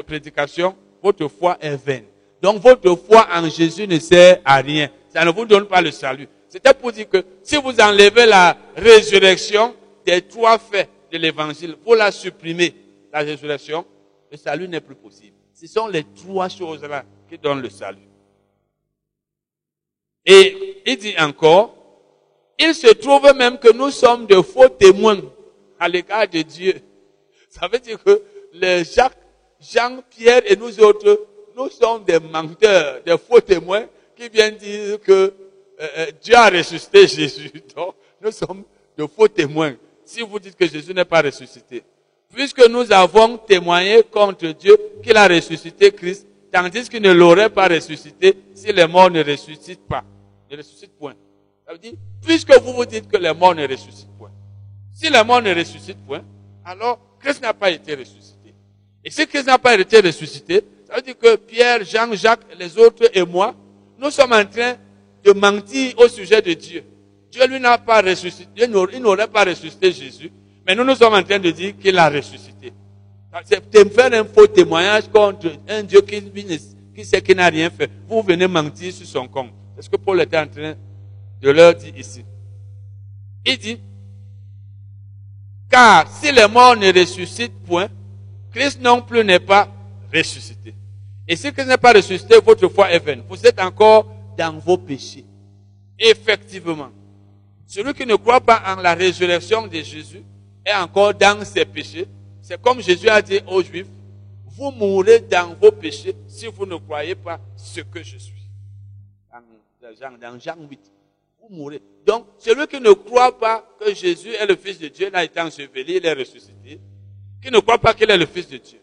prédication, votre foi est vaine. Donc votre foi en Jésus ne sert à rien. Ça ne vous donne pas le salut. C'était pour dire que si vous enlevez la résurrection des trois faits de l'évangile, vous la supprimez, la résurrection, le salut n'est plus possible. Ce sont les trois choses-là qui donnent le salut. Et il dit encore, il se trouve même que nous sommes de faux témoins à l'égard de Dieu. Ça veut dire que les Jacques, Jean, Pierre et nous autres, nous sommes des menteurs, des faux témoins qui viennent dire que euh, euh, Dieu a ressuscité Jésus. (laughs) Donc, nous sommes de faux témoins. Si vous dites que Jésus n'est pas ressuscité. Puisque nous avons témoigné contre Dieu qu'il a ressuscité Christ, tandis qu'il ne l'aurait pas ressuscité si les morts ne ressuscitent pas. Ne ressuscitent point. Ça veut dire, puisque vous vous dites que les morts ne ressuscitent point. Si les morts ne ressuscitent point, alors Christ n'a pas été ressuscité. Et si Christ n'a pas été ressuscité, ça veut dire que Pierre, Jean, Jacques, les autres et moi, nous sommes en train de mentir au sujet de Dieu. Dieu lui n'a pas ressuscité, il n'aurait pas ressuscité Jésus, mais nous nous sommes en train de dire qu'il a ressuscité. C'est faire un faux témoignage contre un Dieu qui, qui sait qu'il n'a rien fait. Vous venez mentir sur son compte. C'est ce que Paul était en train de leur dire ici. Il dit, car si les morts ne ressuscitent point, Christ non plus n'est pas ressuscité. Et si Christ n'est pas ressuscité, votre foi est vaine. Vous êtes encore dans vos péchés. Effectivement. Celui qui ne croit pas en la résurrection de Jésus est encore dans ses péchés. C'est comme Jésus a dit aux Juifs, vous mourrez dans vos péchés si vous ne croyez pas ce que je suis. Dans Jean, dans Jean 8, vous mourrez. Donc, celui qui ne croit pas que Jésus est le Fils de Dieu, n'a été enseveli, il est ressuscité, qui ne croit pas qu'il est le Fils de Dieu,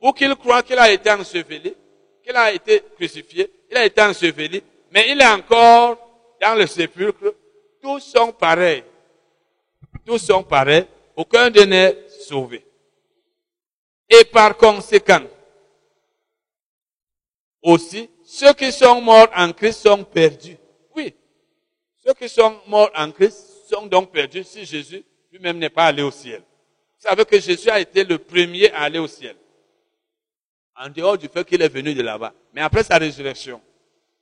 ou qu'il croit qu'il a été enseveli, qu'il a été crucifié, il a été enseveli, mais il est encore dans le sépulcre, tous sont pareils. Tous sont pareils, aucun d'eux n'est sauvé. Et par conséquent, aussi, ceux qui sont morts en Christ sont perdus. Oui, ceux qui sont morts en Christ sont donc perdus si Jésus lui-même n'est pas allé au ciel. Vous savez que Jésus a été le premier à aller au ciel. En dehors du fait qu'il est venu de là-bas. Mais après sa résurrection.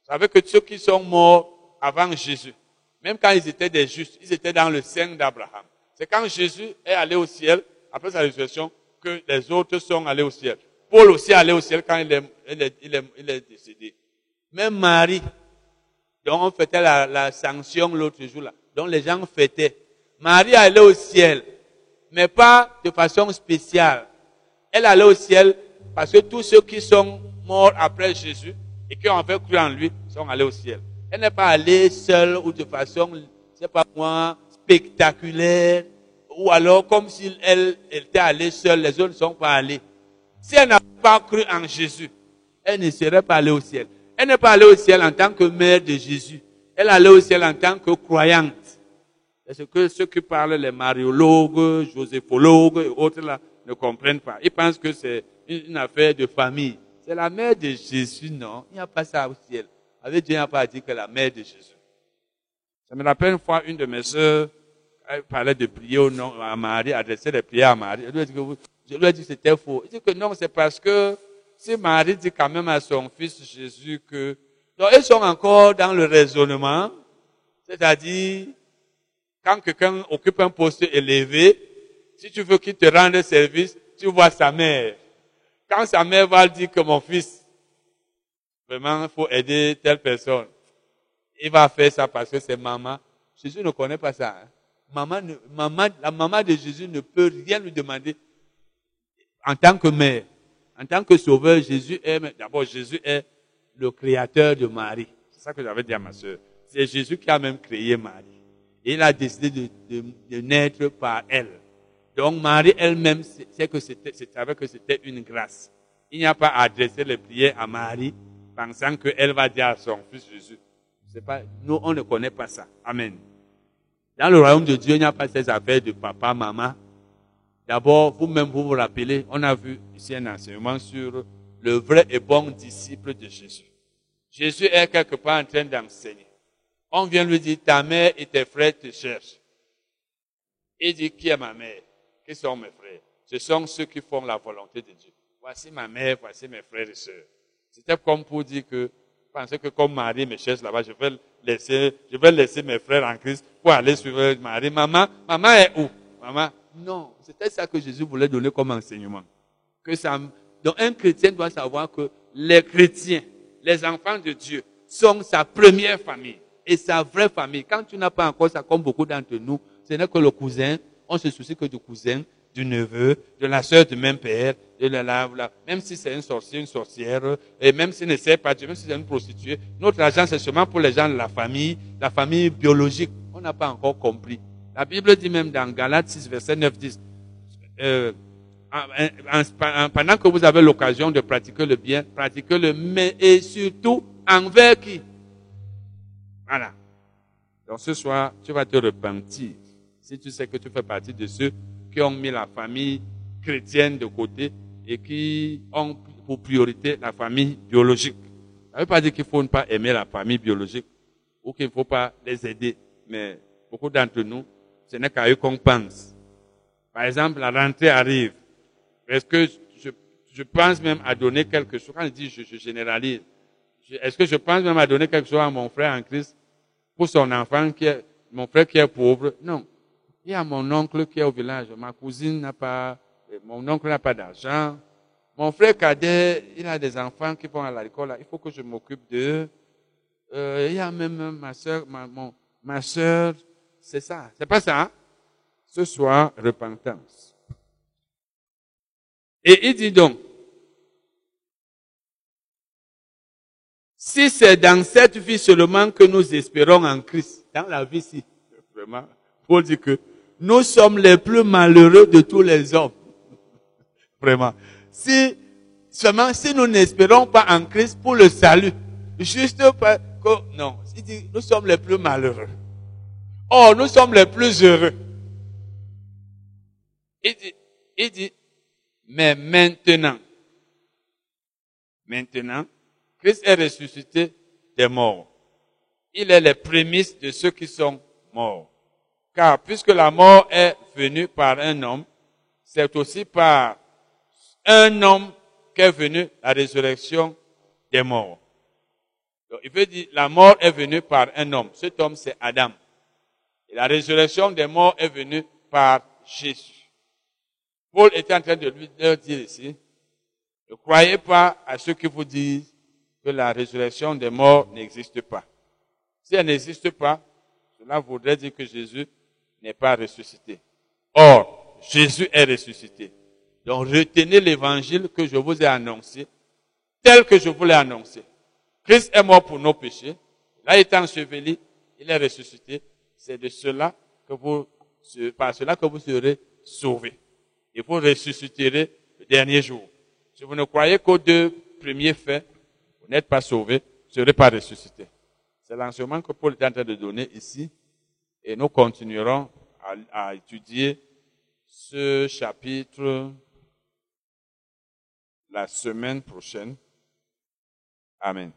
Savez que ceux qui sont morts avant Jésus, même quand ils étaient des justes, ils étaient dans le sein d'Abraham. C'est quand Jésus est allé au ciel, après sa résurrection, que les autres sont allés au ciel. Paul aussi est allé au ciel quand il est, il est, décédé. Même Marie, dont on fêtait la, la sanction l'autre jour là, dont les gens fêtaient. Marie est allée au ciel, mais pas de façon spéciale. Elle est allée au ciel parce que tous ceux qui sont morts après Jésus et qui ont fait cru en lui sont allés au ciel. Elle n'est pas allée seule ou de façon, c'est pas moi, spectaculaire, ou alors comme si elle, était allée seule, les autres ne sont pas allés. Si elle n'a pas cru en Jésus, elle ne serait pas allée au ciel. Elle n'est pas allée au ciel en tant que mère de Jésus. Elle est allée au ciel en tant que croyante. Est-ce que ceux qui parlent, les mariologues, joséphologues et autres là, ne comprennent pas. Ils pensent que c'est une affaire de famille. C'est la mère de Jésus, non? Il n'y a pas ça au ciel. Avec Dieu, il n'y a pas dit que la mère de Jésus. Ça me rappelle une fois une de mes sœurs, elle parlait de prier au nom à Marie, adresser des prières à Marie. Je lui ai dit que c'était faux. Il dit que non, c'est parce que si Marie dit quand même à son fils Jésus que, donc ils sont encore dans le raisonnement, c'est-à-dire, quand quelqu'un occupe un poste élevé, si tu veux qu'il te rende service, tu vois sa mère. Quand sa mère va dire que mon fils, vraiment, il faut aider telle personne, il va faire ça parce que c'est maman. Jésus ne connaît pas ça. Hein. Maman, maman, la maman de Jésus ne peut rien lui demander en tant que mère. En tant que sauveur, Jésus est, d'abord, Jésus est le créateur de Marie. C'est ça que j'avais dit à ma soeur. C'est Jésus qui a même créé Marie. Il a décidé de naître par elle. Donc Marie elle-même sait que c'était, savait que c'était une grâce. Il n'y a pas à adresser les prières à Marie pensant qu'elle va dire à son fils Jésus. C'est pas, nous, on ne connaît pas ça. Amen. Dans le royaume de Dieu, il n'y a pas ces affaires de papa, maman. D'abord, vous-même, vous vous rappelez, on a vu ici un enseignement sur le vrai et bon disciple de Jésus. Jésus est quelque part en train d'enseigner. On vient lui dire, ta mère et tes frères te cherchent. Il dit, qui est ma mère? Qui sont mes frères? Ce sont ceux qui font la volonté de Dieu. Voici ma mère, voici mes frères et sœurs. C'était comme pour dire que, pensez que comme Marie me cherche là-bas, je vais laisser, je vais laisser mes frères en Christ pour aller suivre Marie. Maman, maman est où? Maman, non. C'était ça que Jésus voulait donner comme enseignement. Que ça, donc un chrétien doit savoir que les chrétiens, les enfants de Dieu, sont sa première famille et sa vraie famille. Quand tu n'as pas encore ça, comme beaucoup d'entre nous, ce n'est que le cousin, on se soucie que du cousin, du neveu, de la sœur du même père, de la, la, même si c'est un sorcier, une sorcière, et même s'il ne sait pas même si c'est une prostituée, notre argent c'est seulement pour les gens de la famille, la famille biologique. On n'a pas encore compris. La Bible dit même dans Galates 6, verset 9, 10, euh, pendant que vous avez l'occasion de pratiquer le bien, pratiquez-le, mais et surtout envers qui? Voilà. Donc ce soir, tu vas te repentir si tu sais que tu fais partie de ceux qui ont mis la famille chrétienne de côté et qui ont pour priorité la famille biologique. Ça ne veut pas dire qu'il ne faut pas aimer la famille biologique ou qu'il ne faut pas les aider. Mais beaucoup d'entre nous, ce n'est qu'à eux qu'on pense. Par exemple, la rentrée arrive. Est-ce que je pense même à donner quelque chose? Quand je dis je, je généralise, est-ce que je pense même à donner quelque chose à mon frère en Christ pour son enfant qui est, mon frère qui est pauvre? Non. Il y a mon oncle qui est au village. Ma cousine n'a pas, mon oncle n'a pas d'argent. Mon frère cadet, il a des enfants qui vont à l'école. Il faut que je m'occupe d'eux. Euh, il y a même ma soeur, ma, mon, ma soeur. C'est ça. C'est pas ça. Hein? Ce soir, repentance. Et il dit donc, si c'est dans cette vie seulement que nous espérons en Christ, dans la vie ci, vraiment, Paul dit que nous sommes les plus malheureux de tous les hommes. (laughs) Vraiment. Si, seulement si nous n'espérons pas en Christ pour le salut, juste pas que, non, il dit, nous sommes les plus malheureux. Oh, nous sommes les plus heureux. Il dit, il dit, mais maintenant, maintenant, Christ est ressuscité des morts. Il est les prémices de ceux qui sont morts. Car puisque la mort est venue par un homme, c'est aussi par un homme qu'est venue la résurrection des morts. Donc, il veut dire, la mort est venue par un homme. Cet homme, c'est Adam. Et la résurrection des morts est venue par Jésus. Paul était en train de lui dire ici, ne croyez pas à ceux qui vous disent que la résurrection des morts n'existe pas. Si elle n'existe pas, cela voudrait dire que Jésus n'est pas ressuscité. Or, Jésus est ressuscité. Donc retenez l'évangile que je vous ai annoncé, tel que je vous l'ai annoncé. Christ est mort pour nos péchés. Là, étant enseveli, il est ressuscité. C'est de cela que vous, par cela que vous serez sauvés et vous ressusciterez le dernier jour. Si vous ne croyez qu'aux deux premiers faits, vous n'êtes pas sauvés, vous ne serez pas ressuscités. C'est l'enseignement que Paul est en train de donner ici. Et nous continuerons à, étudier ce chapitre la semaine prochaine. Amen.